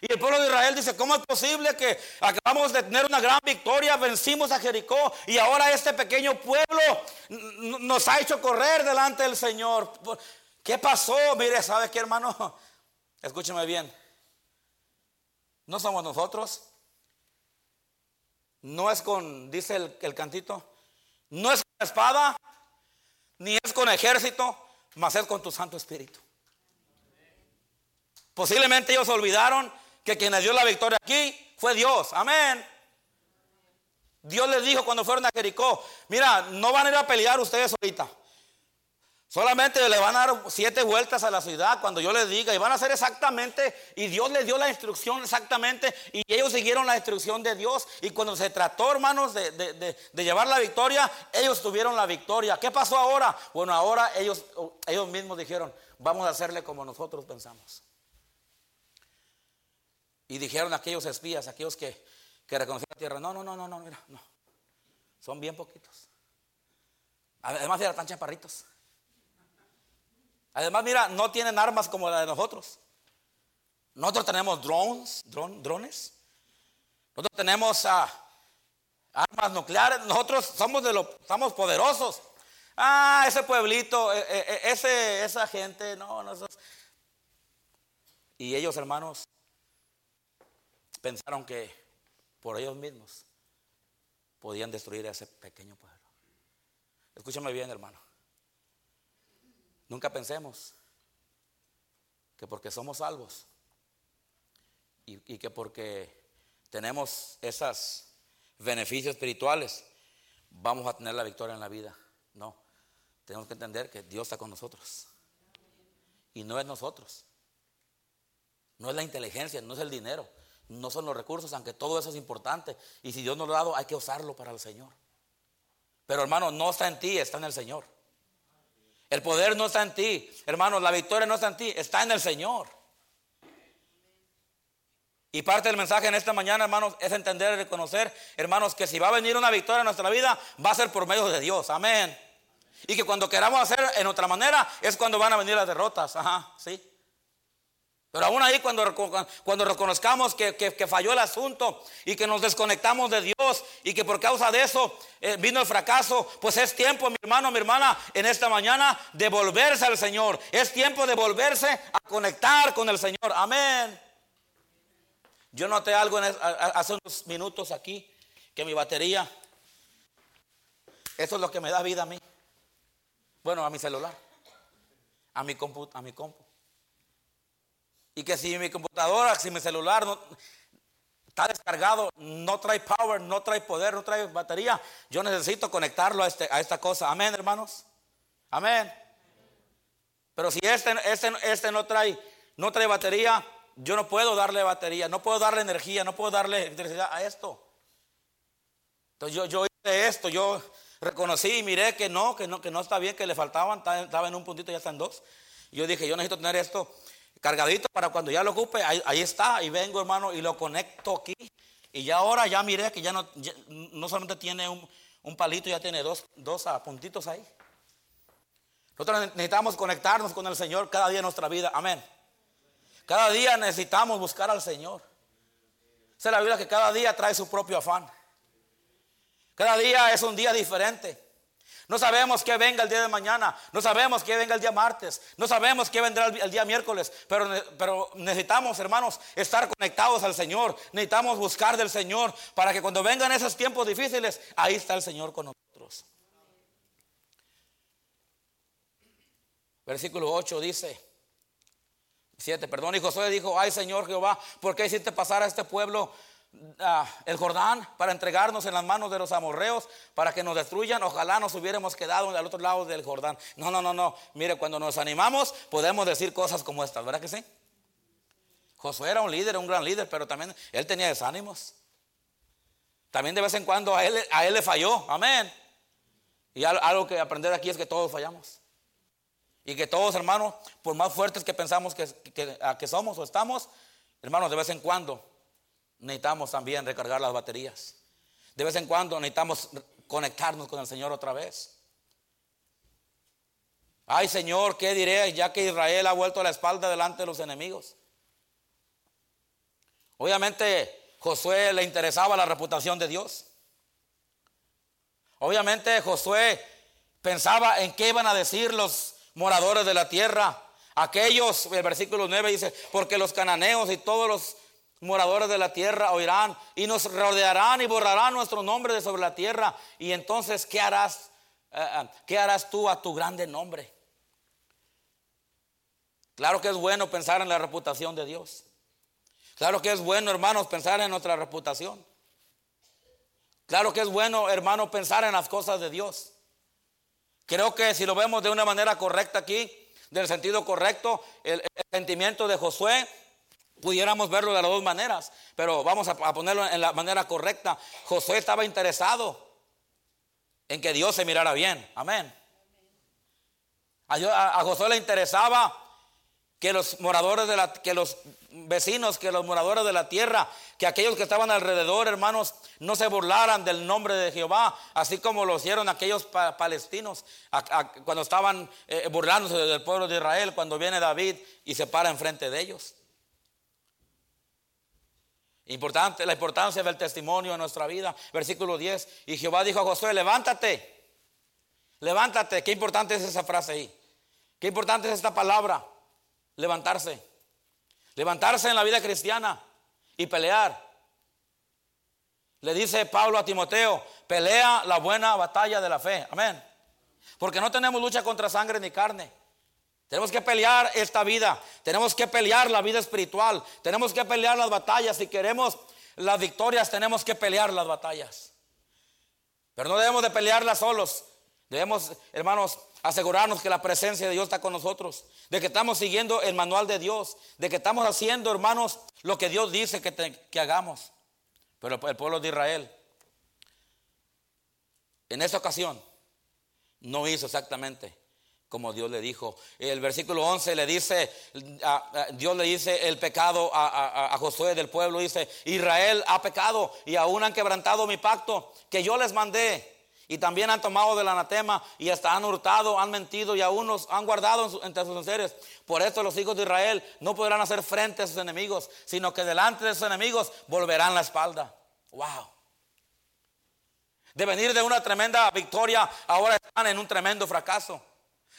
Y el pueblo de Israel dice, ¿cómo es posible que acabamos de tener una gran victoria, vencimos a Jericó y ahora este pequeño pueblo nos ha hecho correr delante del Señor? ¿Qué pasó? Mire, ¿sabe qué hermano? (laughs) Escúcheme bien. No somos nosotros. No es con, dice el, el cantito, no es con espada, ni es con ejército, mas es con tu Santo Espíritu. Posiblemente ellos olvidaron que quien les dio la victoria aquí fue Dios. Amén. Dios les dijo cuando fueron a Jericó, mira, no van a ir a pelear ustedes ahorita. Solamente le van a dar siete vueltas a la ciudad cuando yo les diga y van a hacer exactamente, y Dios les dio la instrucción exactamente, y ellos siguieron la instrucción de Dios. Y cuando se trató, hermanos, de, de llevar la victoria, ellos tuvieron la victoria. ¿Qué pasó ahora? Bueno, ahora ellos, ellos mismos dijeron, vamos a hacerle como nosotros pensamos. Y dijeron aquellos espías, aquellos que, que reconocieron la tierra, no, no, no, no, no, mira, no. Son bien poquitos. Además, eran tan chaparritos. Además, mira, no tienen armas como la de nosotros. Nosotros tenemos drones, drones. Nosotros tenemos ah, armas nucleares. Nosotros somos de los, somos poderosos. Ah, ese pueblito, e, e, e, ese, esa gente, no, no. Y ellos, hermanos, pensaron que por ellos mismos podían destruir a ese pequeño pueblo. Escúchame bien, hermano. Nunca pensemos que porque somos salvos y, que porque tenemos esos beneficios espirituales, vamos a tener la victoria en la vida. No, tenemos que entender que Dios está con nosotros. Y no es nosotros. No es la inteligencia, no es el dinero, no son los recursos, aunque todo eso es importante. Y si Dios nos lo ha dado, hay que usarlo para el Señor. Pero hermano, no está en ti, está en el Señor. El poder no está en ti, hermanos, la victoria no está en ti, está en el Señor. Y parte del mensaje en esta mañana, hermanos, es entender y reconocer, hermanos, que si va a venir una victoria en nuestra vida, va a ser por medio de Dios. Amén. Y que cuando queramos hacer en otra manera, es cuando van a venir las derrotas. Ajá, sí. Pero aún ahí cuando, cuando reconozcamos que, falló el asunto y que nos desconectamos de Dios y que por causa de eso eh, vino el fracaso, pues es tiempo, mi hermano, mi hermana, en esta mañana de volverse al Señor. Es tiempo de volverse a conectar con el Señor. Amén. Yo noté algo hace unos minutos aquí, que mi batería, eso es lo que me da vida a mí. Bueno, a mi celular, a mi compu, a mi compu. Y que si mi computadora, si mi celular está descargado, no trae power, no trae poder, no trae batería, yo necesito conectarlo a, este, a esta cosa. Amén, hermanos. Amén. Pero si este, este, este no, trae, no trae batería, yo no puedo darle batería, no puedo darle energía, no puedo darle electricidad a esto. Entonces yo, yo hice esto, yo reconocí y miré que no, que no, que no está bien, que le faltaban, estaba en un puntito, ya están dos. yo dije, yo necesito tener esto cargadito para cuando ya lo ocupe, ahí, está, y vengo hermano y lo conecto aquí. Y ya ahora ya miré que ya no, no solamente tiene un, palito, ya tiene dos, dos puntitos ahí. Nosotros necesitamos conectarnos con el Señor cada día en nuestra vida. Amén. Cada día necesitamos buscar al Señor. Esa es la Biblia que cada día trae su propio afán. Cada día es un día diferente. No sabemos qué venga el día de mañana. No sabemos qué venga el día martes. No sabemos qué vendrá el, día miércoles. Pero, pero necesitamos, hermanos, estar conectados al Señor. Necesitamos buscar del Señor para que cuando vengan esos tiempos difíciles, ahí está el Señor con nosotros. Versículo 8 dice, 7, perdón, y Josué dijo, ay Señor Jehová, ¿por qué hiciste pasar a este pueblo Ah, el Jordán para entregarnos en las manos de los amorreos para que nos destruyan. Ojalá nos hubiéramos quedado al otro lado del Jordán. No, no, no, no. Mire, cuando nos animamos podemos decir cosas como estas, ¿verdad que sí? Josué era un líder, un gran líder, pero también él tenía desánimos. También de vez en cuando a él, a él le falló. Amén. Y algo que aprender aquí es que todos fallamos. Y que todos, hermanos, por más fuertes que pensamos que, que somos o estamos, hermanos, de vez en cuando necesitamos también recargar las baterías. De vez en cuando necesitamos conectarnos con el Señor otra vez. Ay Señor, ¿qué diré ya que Israel ha vuelto la espalda delante de los enemigos? Obviamente Josué le interesaba la reputación de Dios. Obviamente Josué pensaba en qué iban a decir los moradores de la tierra. Aquellos, el versículo 9 dice, porque los cananeos y todos los moradores de la tierra oirán y nos rodearán y borrarán nuestro nombre de sobre la tierra. Y entonces, ¿qué harás? Eh, eh, ¿Qué harás tú a tu grande nombre? Claro que es bueno pensar en la reputación de Dios. Claro que es bueno, hermanos, pensar en nuestra reputación. Claro que es bueno, hermano, pensar en las cosas de Dios. Creo que si lo vemos de una manera correcta aquí, del sentido correcto, el, el sentimiento de Josué Pudiéramos verlo de las dos maneras, pero vamos a, ponerlo en la manera correcta. Josué estaba interesado en que Dios se mirara bien. Amén. A, Josué le interesaba que los moradores de la, que los vecinos, que los moradores de la tierra, que aquellos que estaban alrededor, hermanos, no se burlaran del nombre de Jehová, así como lo hicieron aquellos palestinos cuando estaban eh, burlándose del pueblo de Israel, cuando viene David y se para enfrente de ellos. Importante, la importancia del testimonio en nuestra vida. Versículo 10. Y Jehová dijo a Josué, levántate. Levántate. Qué importante es esa frase ahí. Qué importante es esta palabra. Levantarse. Levantarse en la vida cristiana y pelear. Le dice Pablo a Timoteo, pelea la buena batalla de la fe. Amén. Porque no tenemos lucha contra sangre ni carne. Tenemos que pelear esta vida. Tenemos que pelear la vida espiritual. Tenemos que pelear las batallas. Si queremos las victorias, tenemos que pelear las batallas. Pero no debemos de pelearlas solos. Debemos, hermanos, asegurarnos que la presencia de Dios está con nosotros. De que estamos siguiendo el manual de Dios. De que estamos haciendo, hermanos, lo que Dios dice que, que hagamos. Pero el pueblo de Israel, en esa ocasión, no hizo exactamente como Dios le dijo. El versículo 11 le dice, Dios le dice el pecado a, Josué del pueblo, dice, Israel ha pecado y aún han quebrantado mi pacto que yo les mandé. Y también han tomado del anatema y hasta han hurtado, han mentido y aún los han guardado entre sus seres. Por esto los hijos de Israel no podrán hacer frente a sus enemigos, sino que delante de sus enemigos volverán la espalda. Wow. De venir de una tremenda victoria, ahora están en un tremendo fracaso.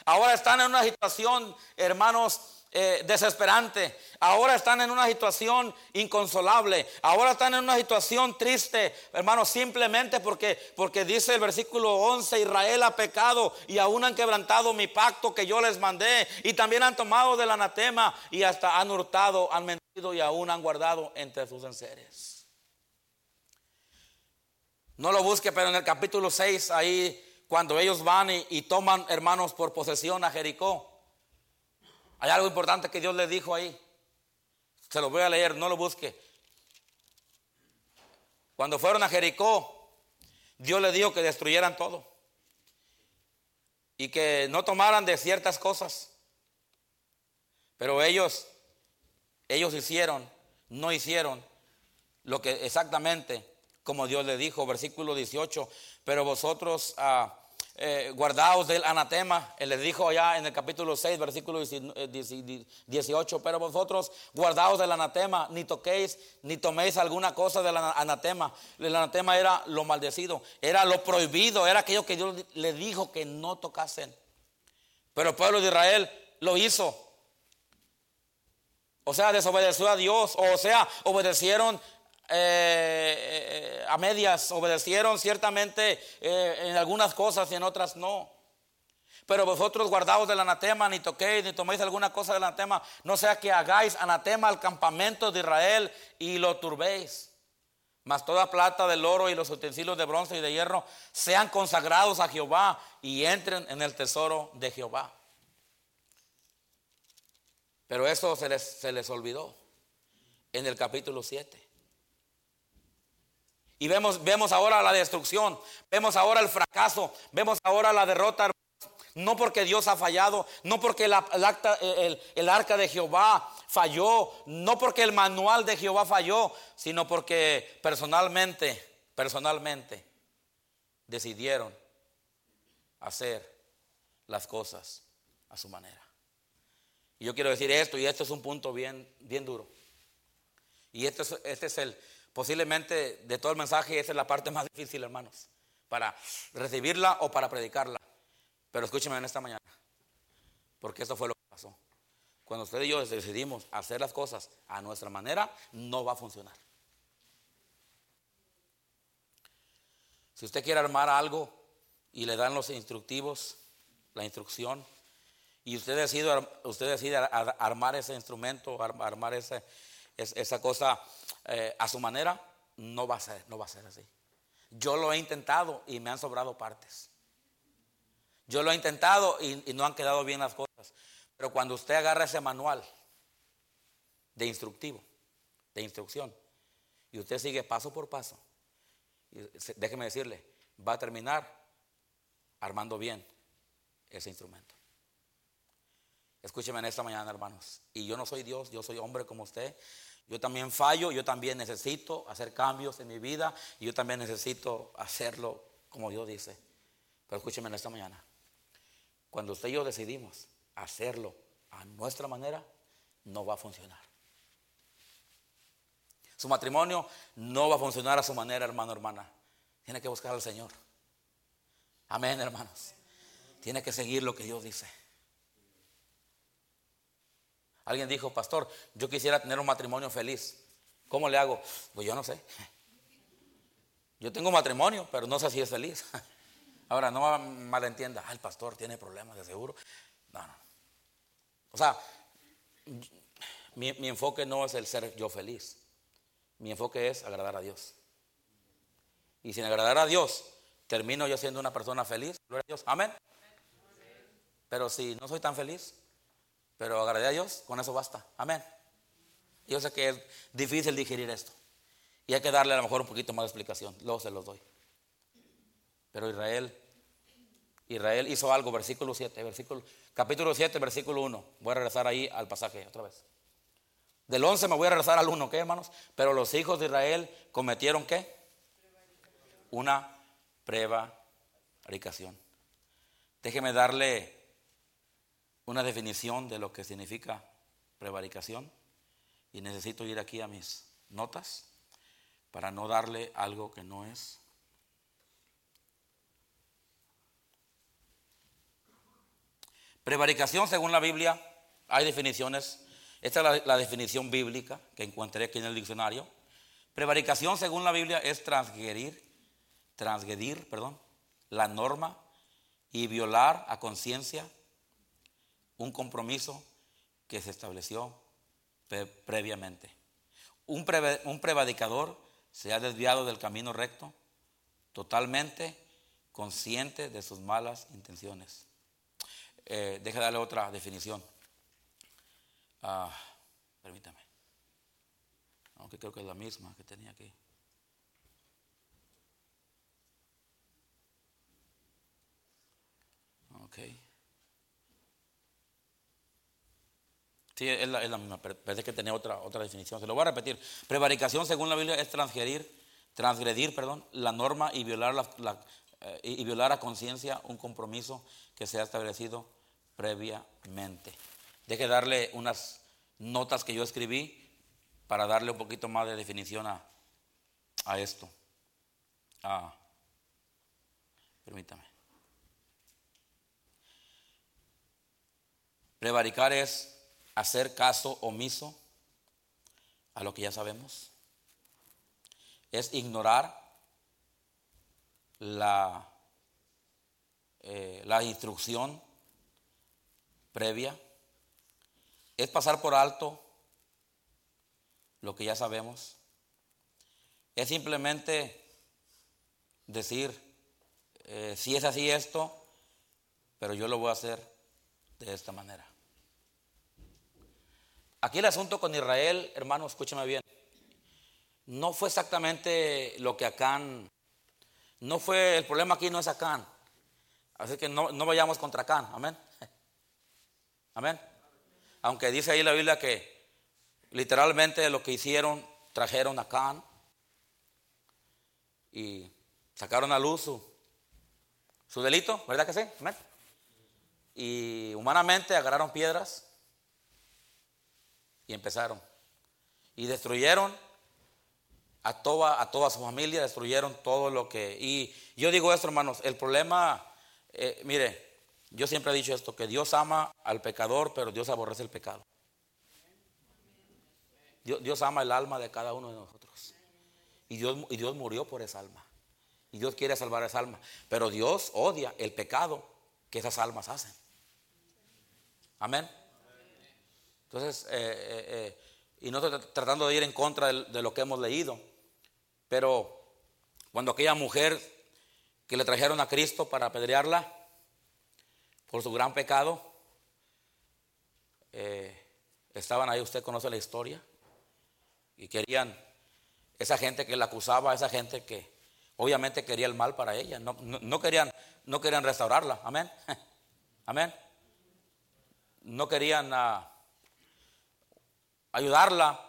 Ahora están en una situación, hermanos, eh, desesperante. Ahora están en una situación inconsolable. Ahora están en una situación triste, hermanos, simplemente porque, porque dice el versículo 11, Israel ha pecado y aún han quebrantado mi pacto que yo les mandé. Y también han tomado del anatema y hasta han hurtado, han mentido y aún han guardado entre sus enseres. No lo busque, pero en el capítulo 6 ahí cuando ellos van y, toman, hermanos, por posesión a Jericó. Hay algo importante que Dios les dijo ahí. Se lo voy a leer, no lo busque. Cuando fueron a Jericó, Dios les dijo que destruyeran todo. Y que no tomaran de ciertas cosas. Pero ellos, ellos hicieron, no hicieron lo que exactamente como Dios le dijo, versículo 18, pero vosotros ah, eh, guardaos del anatema, él les dijo allá en el capítulo 6, versículo 18, pero vosotros guardaos del anatema, ni toquéis, ni toméis alguna cosa del anatema. El anatema era lo maldecido, era lo prohibido, era aquello que Dios le dijo que no tocasen. Pero el pueblo de Israel lo hizo. O sea, desobedeció a Dios, o sea, obedecieron eh, a medias, obedecieron ciertamente eh, en algunas cosas y en otras no. Pero vosotros guardaos del anatema, ni toquéis, ni toméis alguna cosa del anatema, no sea que hagáis anatema al campamento de Israel y lo turbéis. Mas toda plata del oro y los utensilios de bronce y de hierro sean consagrados a Jehová y entren en el tesoro de Jehová. Pero eso se les, se les olvidó en el capítulo 7. Y vemos, vemos ahora la destrucción, vemos ahora el fracaso, vemos ahora la derrota. No porque Dios ha fallado, no porque el, el, arca de Jehová falló, no porque el manual de Jehová falló, sino porque personalmente, personalmente decidieron hacer las cosas a su manera. Y yo quiero decir esto, y esto es un punto bien, bien duro. Y este es, este es el, Posiblemente de todo el mensaje esa es la parte más difícil, hermanos, para recibirla o para predicarla. Pero escúcheme en esta mañana, porque eso fue lo que pasó. Cuando usted y yo decidimos hacer las cosas a nuestra manera, no va a funcionar. Si usted quiere armar algo y le dan los instructivos, la instrucción, y usted decide, usted decide armar ese instrumento, armar esa cosa eh, a su manera, no va a ser, no va a ser así. Yo lo he intentado y me han sobrado partes. Yo lo he intentado y, no han quedado bien las cosas. Pero cuando usted agarra ese manual de instructivo, de instrucción, y usted sigue paso por paso, déjeme decirle, va a terminar armando bien ese instrumento. Escúcheme en esta mañana, hermanos. Y yo no soy Dios, yo soy hombre como usted. Yo también fallo, yo también necesito hacer cambios en mi vida y yo también necesito hacerlo como Dios dice. Pero escúcheme en esta mañana. Cuando usted y yo decidimos hacerlo a nuestra manera, no va a funcionar. Su matrimonio no va a funcionar a su manera, hermano, hermana. Tiene que buscar al Señor. Amén, hermanos. Tiene que seguir lo que Dios dice. Alguien dijo, pastor, yo quisiera tener un matrimonio feliz. ¿Cómo le hago? Pues yo no sé. Yo tengo matrimonio, pero no sé si es feliz. (laughs) Ahora, no malentienda, ah, el pastor tiene problemas de seguro. No, no. O sea, mi, mi enfoque no es el ser yo feliz. Mi enfoque es agradar a Dios. Y sin agradar a Dios, termino yo siendo una persona feliz. Gloria a Dios. Amén. Pero si no soy tan feliz, pero agradé a Dios, con eso basta. Amén. Yo sé que es difícil digerir esto. Y hay que darle a lo mejor un poquito más de explicación. Luego se los doy. Pero Israel, Israel hizo algo, versículo 7, versículo, capítulo 7, versículo 1. Voy a regresar ahí al pasaje otra vez. Del 11 me voy a regresar al 1, ¿qué hermanos? Pero los hijos de Israel cometieron qué? Una prevaricación. Déjeme darle una definición de lo que significa prevaricación y necesito ir aquí a mis notas para no darle algo que no es. Prevaricación, según la Biblia, hay definiciones. Esta es la, definición bíblica que encontré aquí en el diccionario. Prevaricación, según la Biblia, es transgredir, transgredir, perdón, la norma y violar a conciencia un compromiso que se estableció previamente. Un, prevaricador se ha desviado del camino recto, totalmente consciente de sus malas intenciones. Eh, deje darle otra definición. Ah, permítame. Aunque creo que es la misma que tenía aquí. Ok. Sí, es la, misma, pero parece que tenía otra, otra definición. Se lo voy a repetir. Prevaricación, según la Biblia, es transgredir, transgredir perdón, la norma y violar, la, eh, y violar a conciencia un compromiso que se ha establecido previamente. Deje darle unas notas que yo escribí para darle un poquito más de definición a, a esto. Ah, permítame. Prevaricar es hacer caso omiso a lo que ya sabemos. Es ignorar la, eh, la instrucción previa. Es pasar por alto lo que ya sabemos. Es simplemente decir, eh, si es así esto, pero yo lo voy a hacer de esta manera. Aquí el asunto con Israel, hermano, escúchame bien, no fue exactamente lo que Acán, no fue, el problema aquí no es Acán, así que no, vayamos contra Acán, amén. (laughs) Amén. Aunque dice ahí la Biblia que literalmente lo que hicieron, trajeron a Acán y sacaron a luz su, su delito, ¿verdad que sí? Amén. Y humanamente agarraron piedras y empezaron. Y destruyeron a toda, a toda su familia, destruyeron todo lo que... Y yo digo esto, hermanos, el problema, eh, mire, yo siempre he dicho esto, que Dios ama al pecador, pero Dios aborrece el pecado. Dios, Dios ama el alma de cada uno de nosotros. Y Dios, y Dios murió por esa alma. Y Dios quiere salvar esa alma. Pero Dios odia el pecado que esas almas hacen. Amén. Entonces, eh, eh, eh, y no estoy tratando de ir en contra de, lo que hemos leído, pero cuando aquella mujer que le trajeron a Cristo para apedrearla por su gran pecado, estaban ahí, usted conoce la historia, y querían, esa gente que la acusaba, esa gente que obviamente quería el mal para ella, no, no querían, no querían restaurarla, amén, (laughs) amén, no querían... Ah, ayudarla.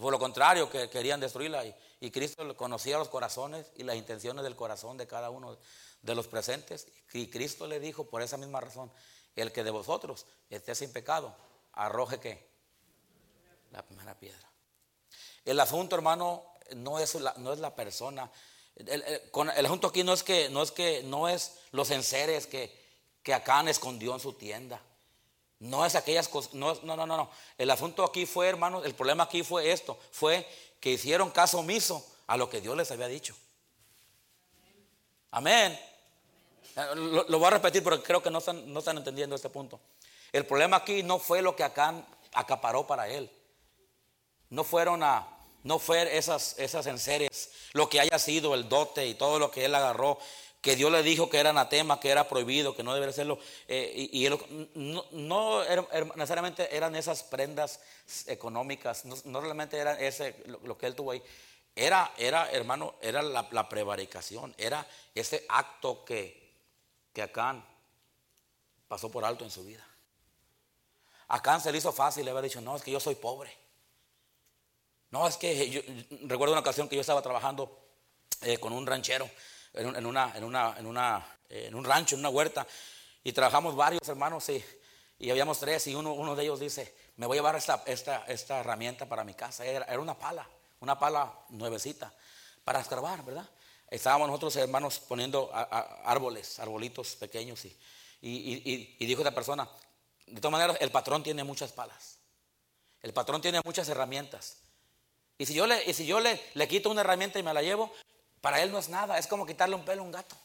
Por lo contrario, que querían destruirla. Y, Cristo conocía los corazones y las intenciones del corazón de cada uno de los presentes. Y Cristo le dijo, por esa misma razón, el que de vosotros esté sin pecado, arroje que la primera piedra. El asunto, hermano, no es la, no es la persona. El, el, asunto aquí no es que no es que no es los enseres que, que Acán escondió en su tienda. No es aquellas cosas, no, no, no, no. El asunto aquí fue, hermanos, el problema aquí fue esto, fue que hicieron caso omiso a lo que Dios les había dicho. Amén. Lo, voy a repetir porque creo que no están, no están entendiendo este punto. El problema aquí no fue lo que Acán acaparó para él. No fueron a, no fue esas, esas enseres, lo que haya sido el dote y todo lo que él agarró, que Dios le dijo que era anatema, que era prohibido, que no debería serlo. Eh, y, no, necesariamente eran esas prendas económicas, no, realmente era ese lo, que él tuvo ahí. Era, era hermano, era la, prevaricación, era ese acto que, que Acán pasó por alto en su vida. Acán se le hizo fácil, había dicho, no, es que yo soy pobre. No, es que yo recuerdo una ocasión que yo estaba trabajando eh, con un ranchero en, una, en, una, en, una, eh, en un rancho, en una huerta, y trabajamos varios hermanos y, y habíamos tres, y uno, uno de ellos dice, me voy a llevar esta, esta, esta herramienta para mi casa. Era, era una pala, una pala nuevecita para escarbar, ¿verdad? Estábamos nosotros hermanos poniendo árboles, arbolitos pequeños y, y, y, dijo esta persona, de todas maneras el patrón tiene muchas palas, el patrón tiene muchas herramientas. Y si yo le, y si yo le, le quito una herramienta y me la llevo, para él no es nada, es como quitarle un pelo a un gato.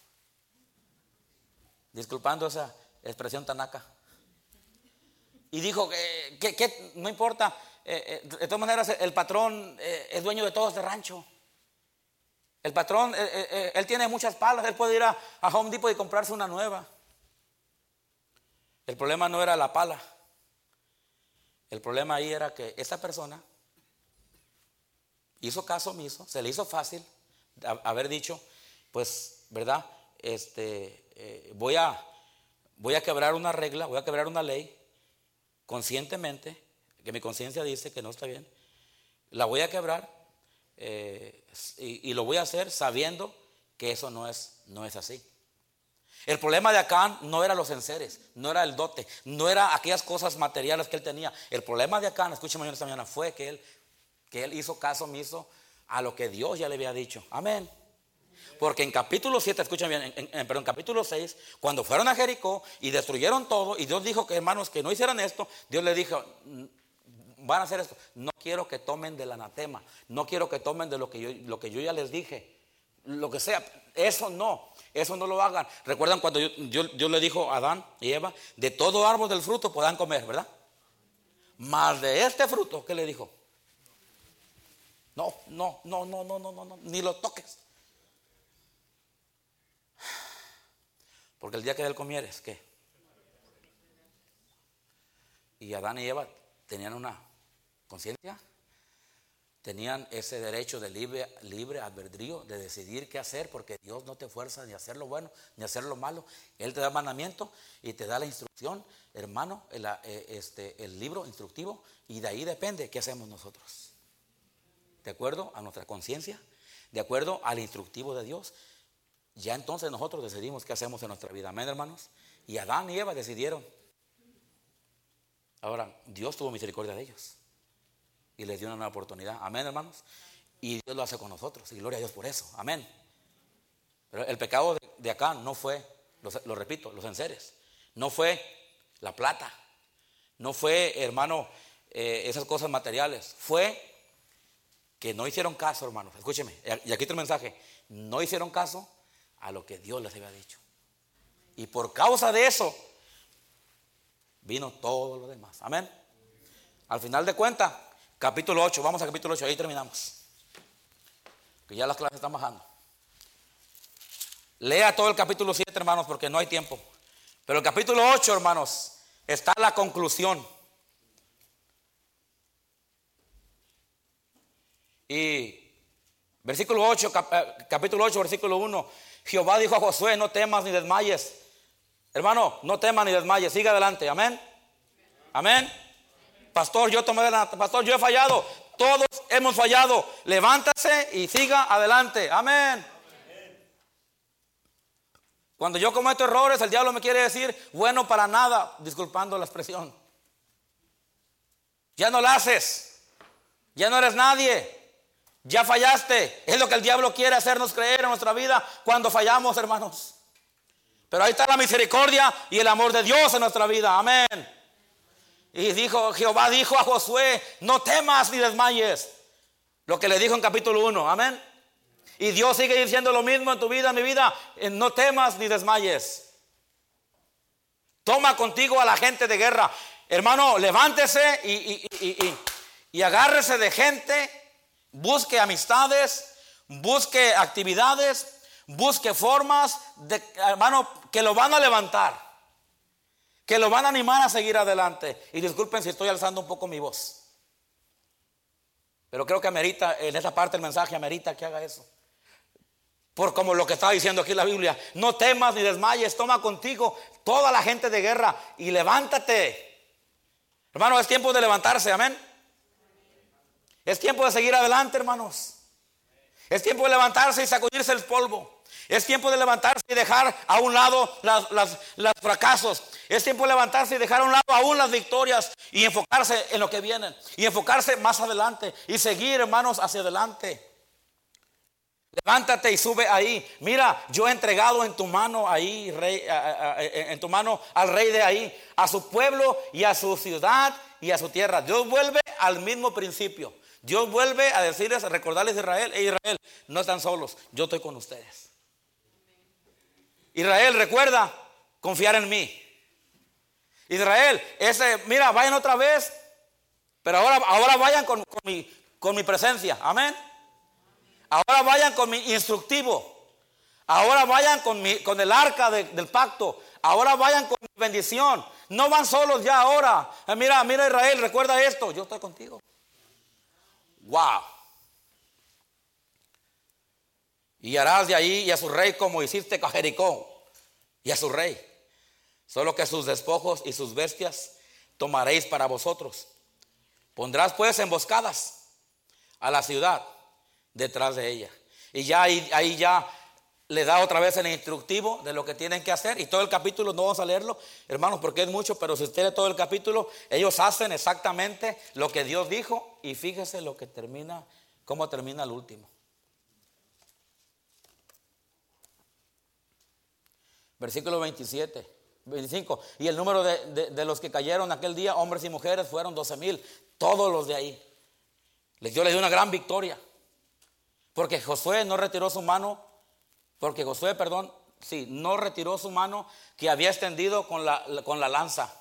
Disculpando esa expresión tanaca. Y dijo que, no importa, eh, eh, de todas maneras el patrón eh, es dueño de todo este rancho. El patrón, él tiene muchas palas, él puede ir a, a Home Depot y comprarse una nueva. El problema no era la pala. El problema ahí era que esa persona hizo caso omiso, se le hizo fácil haber dicho, pues, ¿verdad? Este, eh, voy, a, voy a quebrar una regla, voy a quebrar una ley conscientemente, que mi conciencia dice que no está bien, la voy a quebrar eh, y, lo voy a hacer sabiendo que eso no es, no es así. El problema de Acán no era los enseres, no era el dote, no era aquellas cosas materiales que él tenía. El problema de Acán, escúcheme esta mañana, fue que él, que él hizo caso omiso a lo que Dios ya le había dicho. Amén. Porque en capítulo 7, escuchen bien, en, pero en capítulo 6, cuando fueron a Jericó y destruyeron todo, y Dios dijo que hermanos que no hicieran esto, Dios le dijo, van a hacer esto. No quiero que tomen del anatema, no quiero que tomen de lo que yo, lo que yo ya les dije, lo que sea, eso no, eso no lo hagan. Recuerdan cuando Dios le dijo a Adán y Eva, de todo árbol del fruto puedan comer, ¿verdad? Más de este fruto, ¿qué le dijo? No, no, no, no, no, no, no, ni lo toques. Porque el día que él comieres, ¿qué? Y Adán y Eva tenían una conciencia, tenían ese derecho de libre, libre albedrío de decidir qué hacer, porque Dios no te fuerza ni a hacer lo bueno ni a hacer lo malo. Él te da mandamiento y te da la instrucción, hermano, eh, este, el libro instructivo, y de ahí depende qué hacemos nosotros de acuerdo a nuestra conciencia, de acuerdo al instructivo de Dios. Ya entonces nosotros decidimos qué hacemos en nuestra vida. Amén, hermanos. Y Adán y Eva decidieron. Ahora, Dios tuvo misericordia de ellos y les dio una nueva oportunidad. Amén, hermanos. Y Dios lo hace con nosotros. Y gloria a Dios por eso. Amén. Pero el pecado de, acá no fue, lo, repito, los enseres. No fue la plata. No fue, hermano, eh, esas cosas materiales. Fue que no hicieron caso, hermanos. Escúcheme, y aquí está el mensaje. No hicieron caso a lo que Dios les había dicho. Y por causa de eso, vino todo lo demás. Amén. Al final de cuentas, capítulo 8, vamos a capítulo 8, ahí terminamos. Que ya las clases están bajando. Lea todo el capítulo 7, hermanos, porque no hay tiempo. Pero el capítulo 8, hermanos, está la conclusión. Y versículo 8, eh, capítulo 8, versículo 1, Jehová dijo a Josué, no temas ni desmayes. Hermano, no temas ni desmayes, siga adelante, amén. Amén. Pastor, yo tomé pastor, yo he fallado. Todos hemos fallado. Levántase y siga adelante. Amén. Cuando yo cometo errores, el diablo me quiere decir, bueno para nada, disculpando la expresión. Ya no lo haces. Ya no eres nadie. Ya fallaste. Es lo que el diablo quiere hacernos creer en nuestra vida cuando fallamos, hermanos. Pero ahí está la misericordia y el amor de Dios en nuestra vida. Amén. Y dijo, Jehová dijo a Josué, no temas ni desmayes. Lo que le dijo en capítulo 1. Amén. Y Dios sigue diciendo lo mismo en tu vida, en mi vida. Eh, no temas ni desmayes. Toma contigo a la gente de guerra. Hermano, levántese y, agárrese de gente. Busque amistades. Busque actividades. Busque formas de, hermano, que lo van a levantar. Que lo van a animar a seguir adelante. Y disculpen si estoy alzando un poco mi voz. Pero creo que amerita, en esa parte del mensaje, amerita que haga eso. Por como lo que está diciendo aquí la Biblia, no temas ni desmayes, toma contigo toda la gente de guerra y levántate. Hermano, es tiempo de levantarse, amén. Es tiempo de seguir adelante, hermanos. Es tiempo de levantarse y sacudirse el polvo. Es tiempo de levantarse y dejar a un lado los fracasos. Es tiempo de levantarse y dejar a un lado aún las victorias y enfocarse en lo que viene. Y enfocarse más adelante y seguir, hermanos, hacia adelante. Levántate y sube ahí. Mira, yo he entregado en tu mano ahí, rey, en tu mano al rey de ahí, a su pueblo y a su ciudad y a su tierra. Dios vuelve al mismo principio. Dios vuelve a decirles, a recordarles a Israel, e Israel, no están solos, yo estoy con ustedes. Israel, recuerda confiar en mí. Israel, ese, mira, vayan otra vez, pero ahora, ahora vayan con, mi, con mi presencia. Amén. Ahora vayan con mi instructivo. Ahora vayan con, mi, con el arca del pacto. Ahora vayan con mi bendición. No van solos ya ahora. Eh, mira, mira Israel, recuerda esto. Yo estoy contigo. Wow. Y harás de ahí y a su rey como hiciste con Jericó. Y a su rey. Solo que sus despojos y sus bestias tomaréis para vosotros. Pondrás pues emboscadas a la ciudad detrás de ella. Y ya ahí, ahí ya le da otra vez el instructivo de lo que tienen que hacer. Y todo el capítulo, no vamos a leerlo, hermanos, porque es mucho, pero si usted lee todo el capítulo, ellos hacen exactamente lo que Dios dijo. Y fíjese lo que termina, cómo termina el último. Versículo 27, 25. Y el número de, de los que cayeron aquel día, hombres y mujeres, fueron 12 mil. Todos los de ahí. Les dio una gran victoria. Porque Josué no retiró su mano, porque Josué, perdón, sí, no retiró su mano que había extendido con la, con la lanza.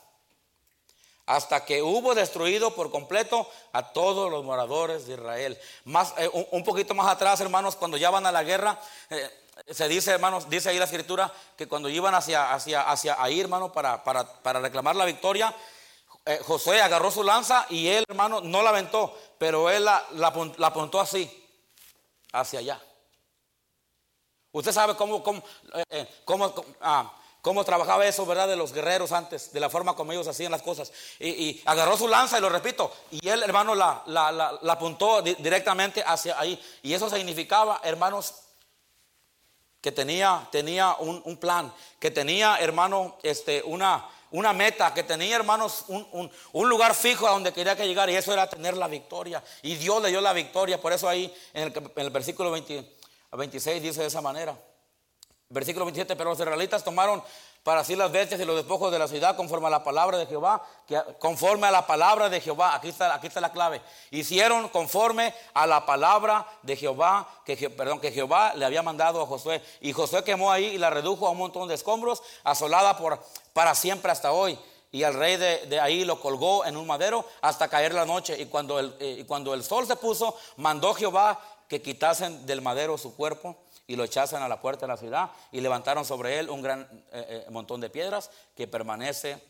Hasta que hubo destruido por completo a todos los moradores de Israel. Más, eh, un, poquito más atrás, hermanos, cuando ya van a la guerra, eh, se dice, hermanos, dice ahí la escritura, que cuando iban hacia, hacia, hacia ahí, hermano, para, para, reclamar la victoria, eh, Josué agarró su lanza y él, hermano, no la aventó, pero él la, la apuntó así hacia allá. Usted sabe cómo, cómo, eh, eh, ah, cómo, trabajaba eso, ¿verdad? De los guerreros antes, de la forma como ellos hacían las cosas. Y, agarró su lanza, y lo repito, y él, hermano, la, la, apuntó directamente hacia ahí. Y eso significaba, hermanos, que tenía, tenía un, un plan, que tenía, hermano, este, una, una meta, que tenía, hermanos, un, lugar fijo a donde quería que llegar, y eso era tener la victoria. Y Dios le dio la victoria. Por eso ahí en el, versículo 26 dice de esa manera. Versículo 27, pero los israelitas tomaron para sí las bestias y los despojos de la ciudad conforme a la palabra de Jehová, que, conforme a la palabra de Jehová, aquí está, aquí está la clave, hicieron conforme a la palabra de Jehová, que, perdón, que Jehová le había mandado a Josué, y Josué quemó ahí y la redujo a un montón de escombros, asolada por, para siempre hasta hoy. Y al rey de, ahí lo colgó en un madero hasta caer la noche. Y cuando, el, eh, y cuando el sol se puso, mandó Jehová que quitasen del madero su cuerpo y lo echasen a la puerta de la ciudad y levantaron sobre él un gran eh, eh, montón de piedras que permanece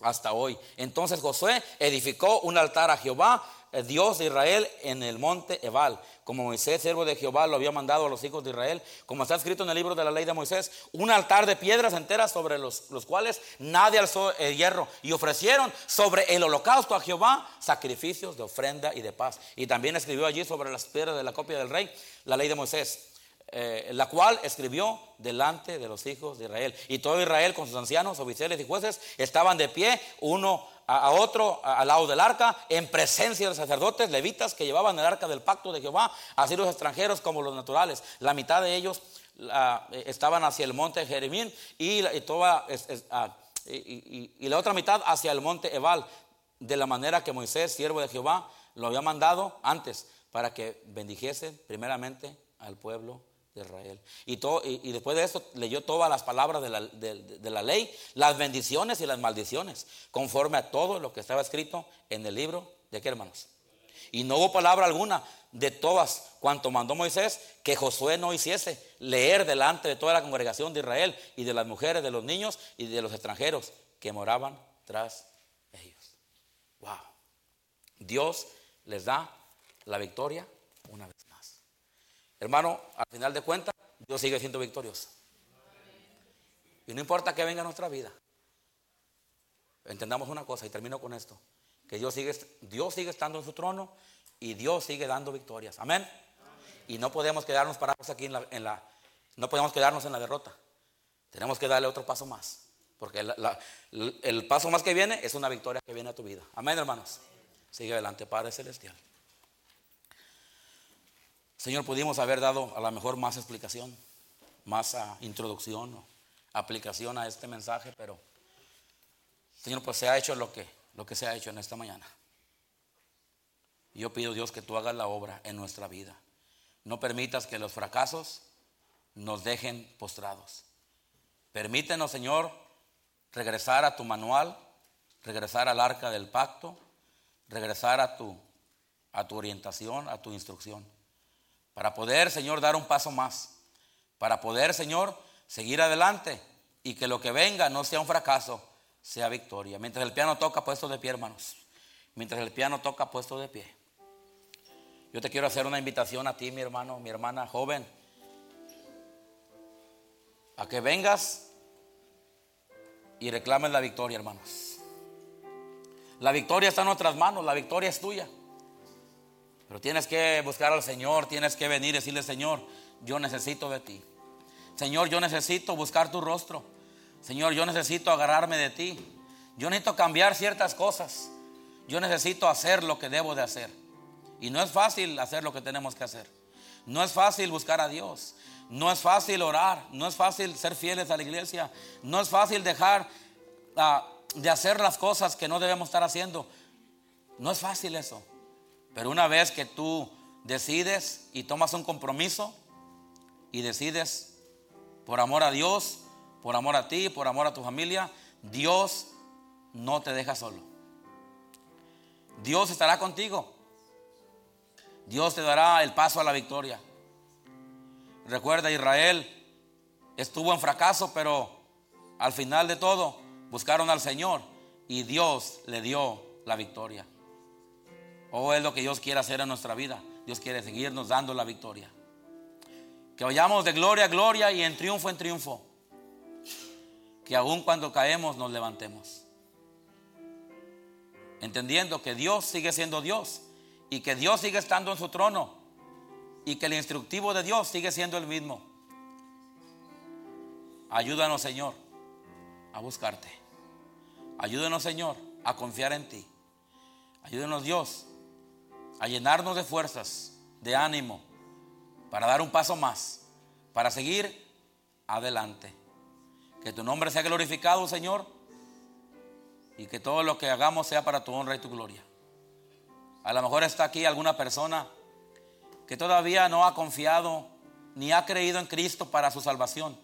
hasta hoy. Entonces Josué edificó un altar a Jehová, Dios de Israel, en el monte Ebal, como Moisés, siervo de Jehová, lo había mandado a los hijos de Israel, como está escrito en el libro de la ley de Moisés, un altar de piedras enteras sobre los, los cuales nadie alzó el hierro, y ofrecieron sobre el holocausto a Jehová sacrificios de ofrenda y de paz. Y también escribió allí sobre las piedras de la copia del rey la ley de Moisés. Eh, la cual escribió delante de los hijos de Israel. Y todo Israel con sus ancianos, oficiales y jueces estaban de pie, uno a, otro al lado del arca, en presencia de los sacerdotes levitas que llevaban el arca del pacto de Jehová, así los extranjeros como los naturales. La mitad de ellos eh, estaban hacia el monte Jeremín y, ah, y, y la otra mitad hacia el monte Ebal, de la manera que Moisés, siervo de Jehová, lo había mandado antes para que bendijese primeramente al pueblo de Israel. Y, todo, y, después de eso leyó todas las palabras de la, de la, ley, las bendiciones y las maldiciones, conforme a todo lo que estaba escrito en el libro de qué hermanos. Y no hubo palabra alguna de todas cuanto mandó Moisés que Josué no hiciese leer delante de toda la congregación de Israel y de las mujeres, de los niños y de los extranjeros que moraban tras ellos. Wow. Dios les da la victoria una vez. Hermano, al final de cuentas, Dios sigue siendo victorioso. Y no importa que venga a nuestra vida. Entendamos una cosa y termino con esto. Que Dios sigue, Dios sigue estando en su trono y Dios sigue dando victorias. Amén. Y no podemos quedarnos parados aquí en la, en la, no podemos quedarnos en la derrota. Tenemos que darle otro paso más. Porque el paso más que viene es una victoria que viene a tu vida. Amén, hermanos. Sigue adelante, Padre Celestial. Señor, pudimos haber dado a lo mejor más explicación, más ah, introducción aplicación a este mensaje, pero Señor, pues se ha hecho lo que, lo que se ha hecho en esta mañana. Yo pido, Dios, que tú hagas la obra en nuestra vida. No permitas que los fracasos nos dejen postrados. Permítenos, Señor, regresar a tu manual, regresar al arca del pacto, regresar a tu, a tu orientación, a tu instrucción. Para poder, Señor, dar un paso más. Para poder, Señor, seguir adelante y que lo que venga no sea un fracaso, sea victoria. Mientras el piano toca, puesto de pie, hermanos. Mientras el piano toca, puesto de pie. Yo te quiero hacer una invitación a ti, mi hermano, mi hermana joven, a que vengas y reclames la victoria, hermanos. La victoria está en nuestras manos, la victoria es tuya. Pero tienes que buscar al Señor, tienes que venir y decirle, Señor, yo necesito de ti. Señor, yo necesito buscar tu rostro. Señor, yo necesito agarrarme de ti. Yo necesito cambiar ciertas cosas. Yo necesito hacer lo que debo de hacer. Y no es fácil hacer lo que tenemos que hacer. No es fácil buscar a Dios. No es fácil orar. No es fácil ser fieles a la iglesia. No es fácil dejar ah, de hacer las cosas que no debemos estar haciendo. No es fácil eso. Pero una vez que tú decides y tomas un compromiso y decides por amor a Dios, por amor a ti, por amor a tu familia, Dios no te deja solo. Dios estará contigo. Dios te dará el paso a la victoria. Recuerda, Israel estuvo en fracaso, pero al final de todo buscaron al Señor y Dios le dio la victoria. Oh, es lo que Dios quiere hacer en nuestra vida. Dios quiere seguirnos dando la victoria. Que vayamos de gloria a gloria y en triunfo en triunfo. Que aun cuando caemos nos levantemos. Entendiendo que Dios sigue siendo Dios y que Dios sigue estando en su trono y que el instructivo de Dios sigue siendo el mismo. Ayúdanos, Señor, a buscarte. Ayúdanos, Señor, a confiar en ti. Ayúdanos, Dios, a llenarnos de fuerzas, de ánimo, para dar un paso más, para seguir adelante. Que tu nombre sea glorificado, Señor, y que todo lo que hagamos sea para tu honra y tu gloria. A lo mejor está aquí alguna persona que todavía no ha confiado ni ha creído en Cristo para su salvación,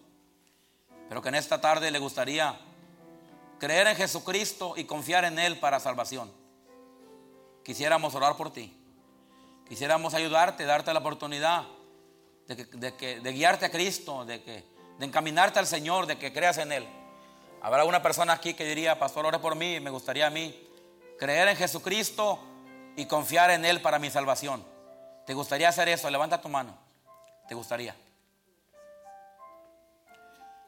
pero que en esta tarde le gustaría creer en Jesucristo y confiar en Él para salvación. Quisiéramos orar por ti. Quisiéramos ayudarte, darte la oportunidad de, guiarte a Cristo, de, que, de encaminarte al Señor, de que creas en Él. Habrá una persona aquí que diría, pastor, ore por mí, me gustaría a mí creer en Jesucristo y confiar en Él para mi salvación. ¿Te gustaría hacer eso? Levanta tu mano. ¿Te gustaría?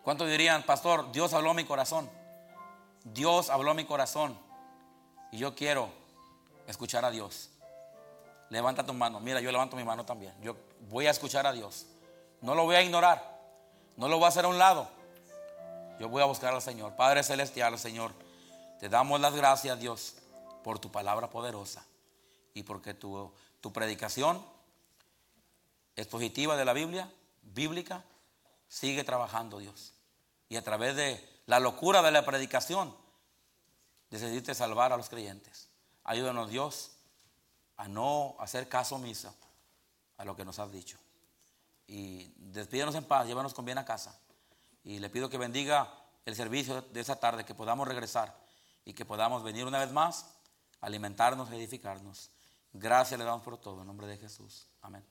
¿Cuántos dirían, pastor, Dios habló a mi corazón? Dios habló a mi corazón y yo quiero escuchar a Dios. Levanta tu mano. Mira, yo levanto mi mano también. Yo voy a escuchar a Dios. No lo voy a ignorar. No lo voy a hacer a un lado. Yo voy a buscar al Señor. Padre Celestial, Señor, te damos las gracias, Dios, por tu palabra poderosa y porque tu, tu predicación es positiva de la Biblia, bíblica, sigue trabajando Dios. Y a través de la locura de la predicación, decidiste salvar a los creyentes. Ayúdanos Dios a no hacer caso omiso a lo que nos has dicho. y despídenos en paz, llévanos con bien a casa. Y le pido que bendiga el servicio de esa tarde, que podamos regresar y que podamos venir una vez más, alimentarnos, edificarnos. Gracias le damos por todo, en nombre de Jesús. Amén.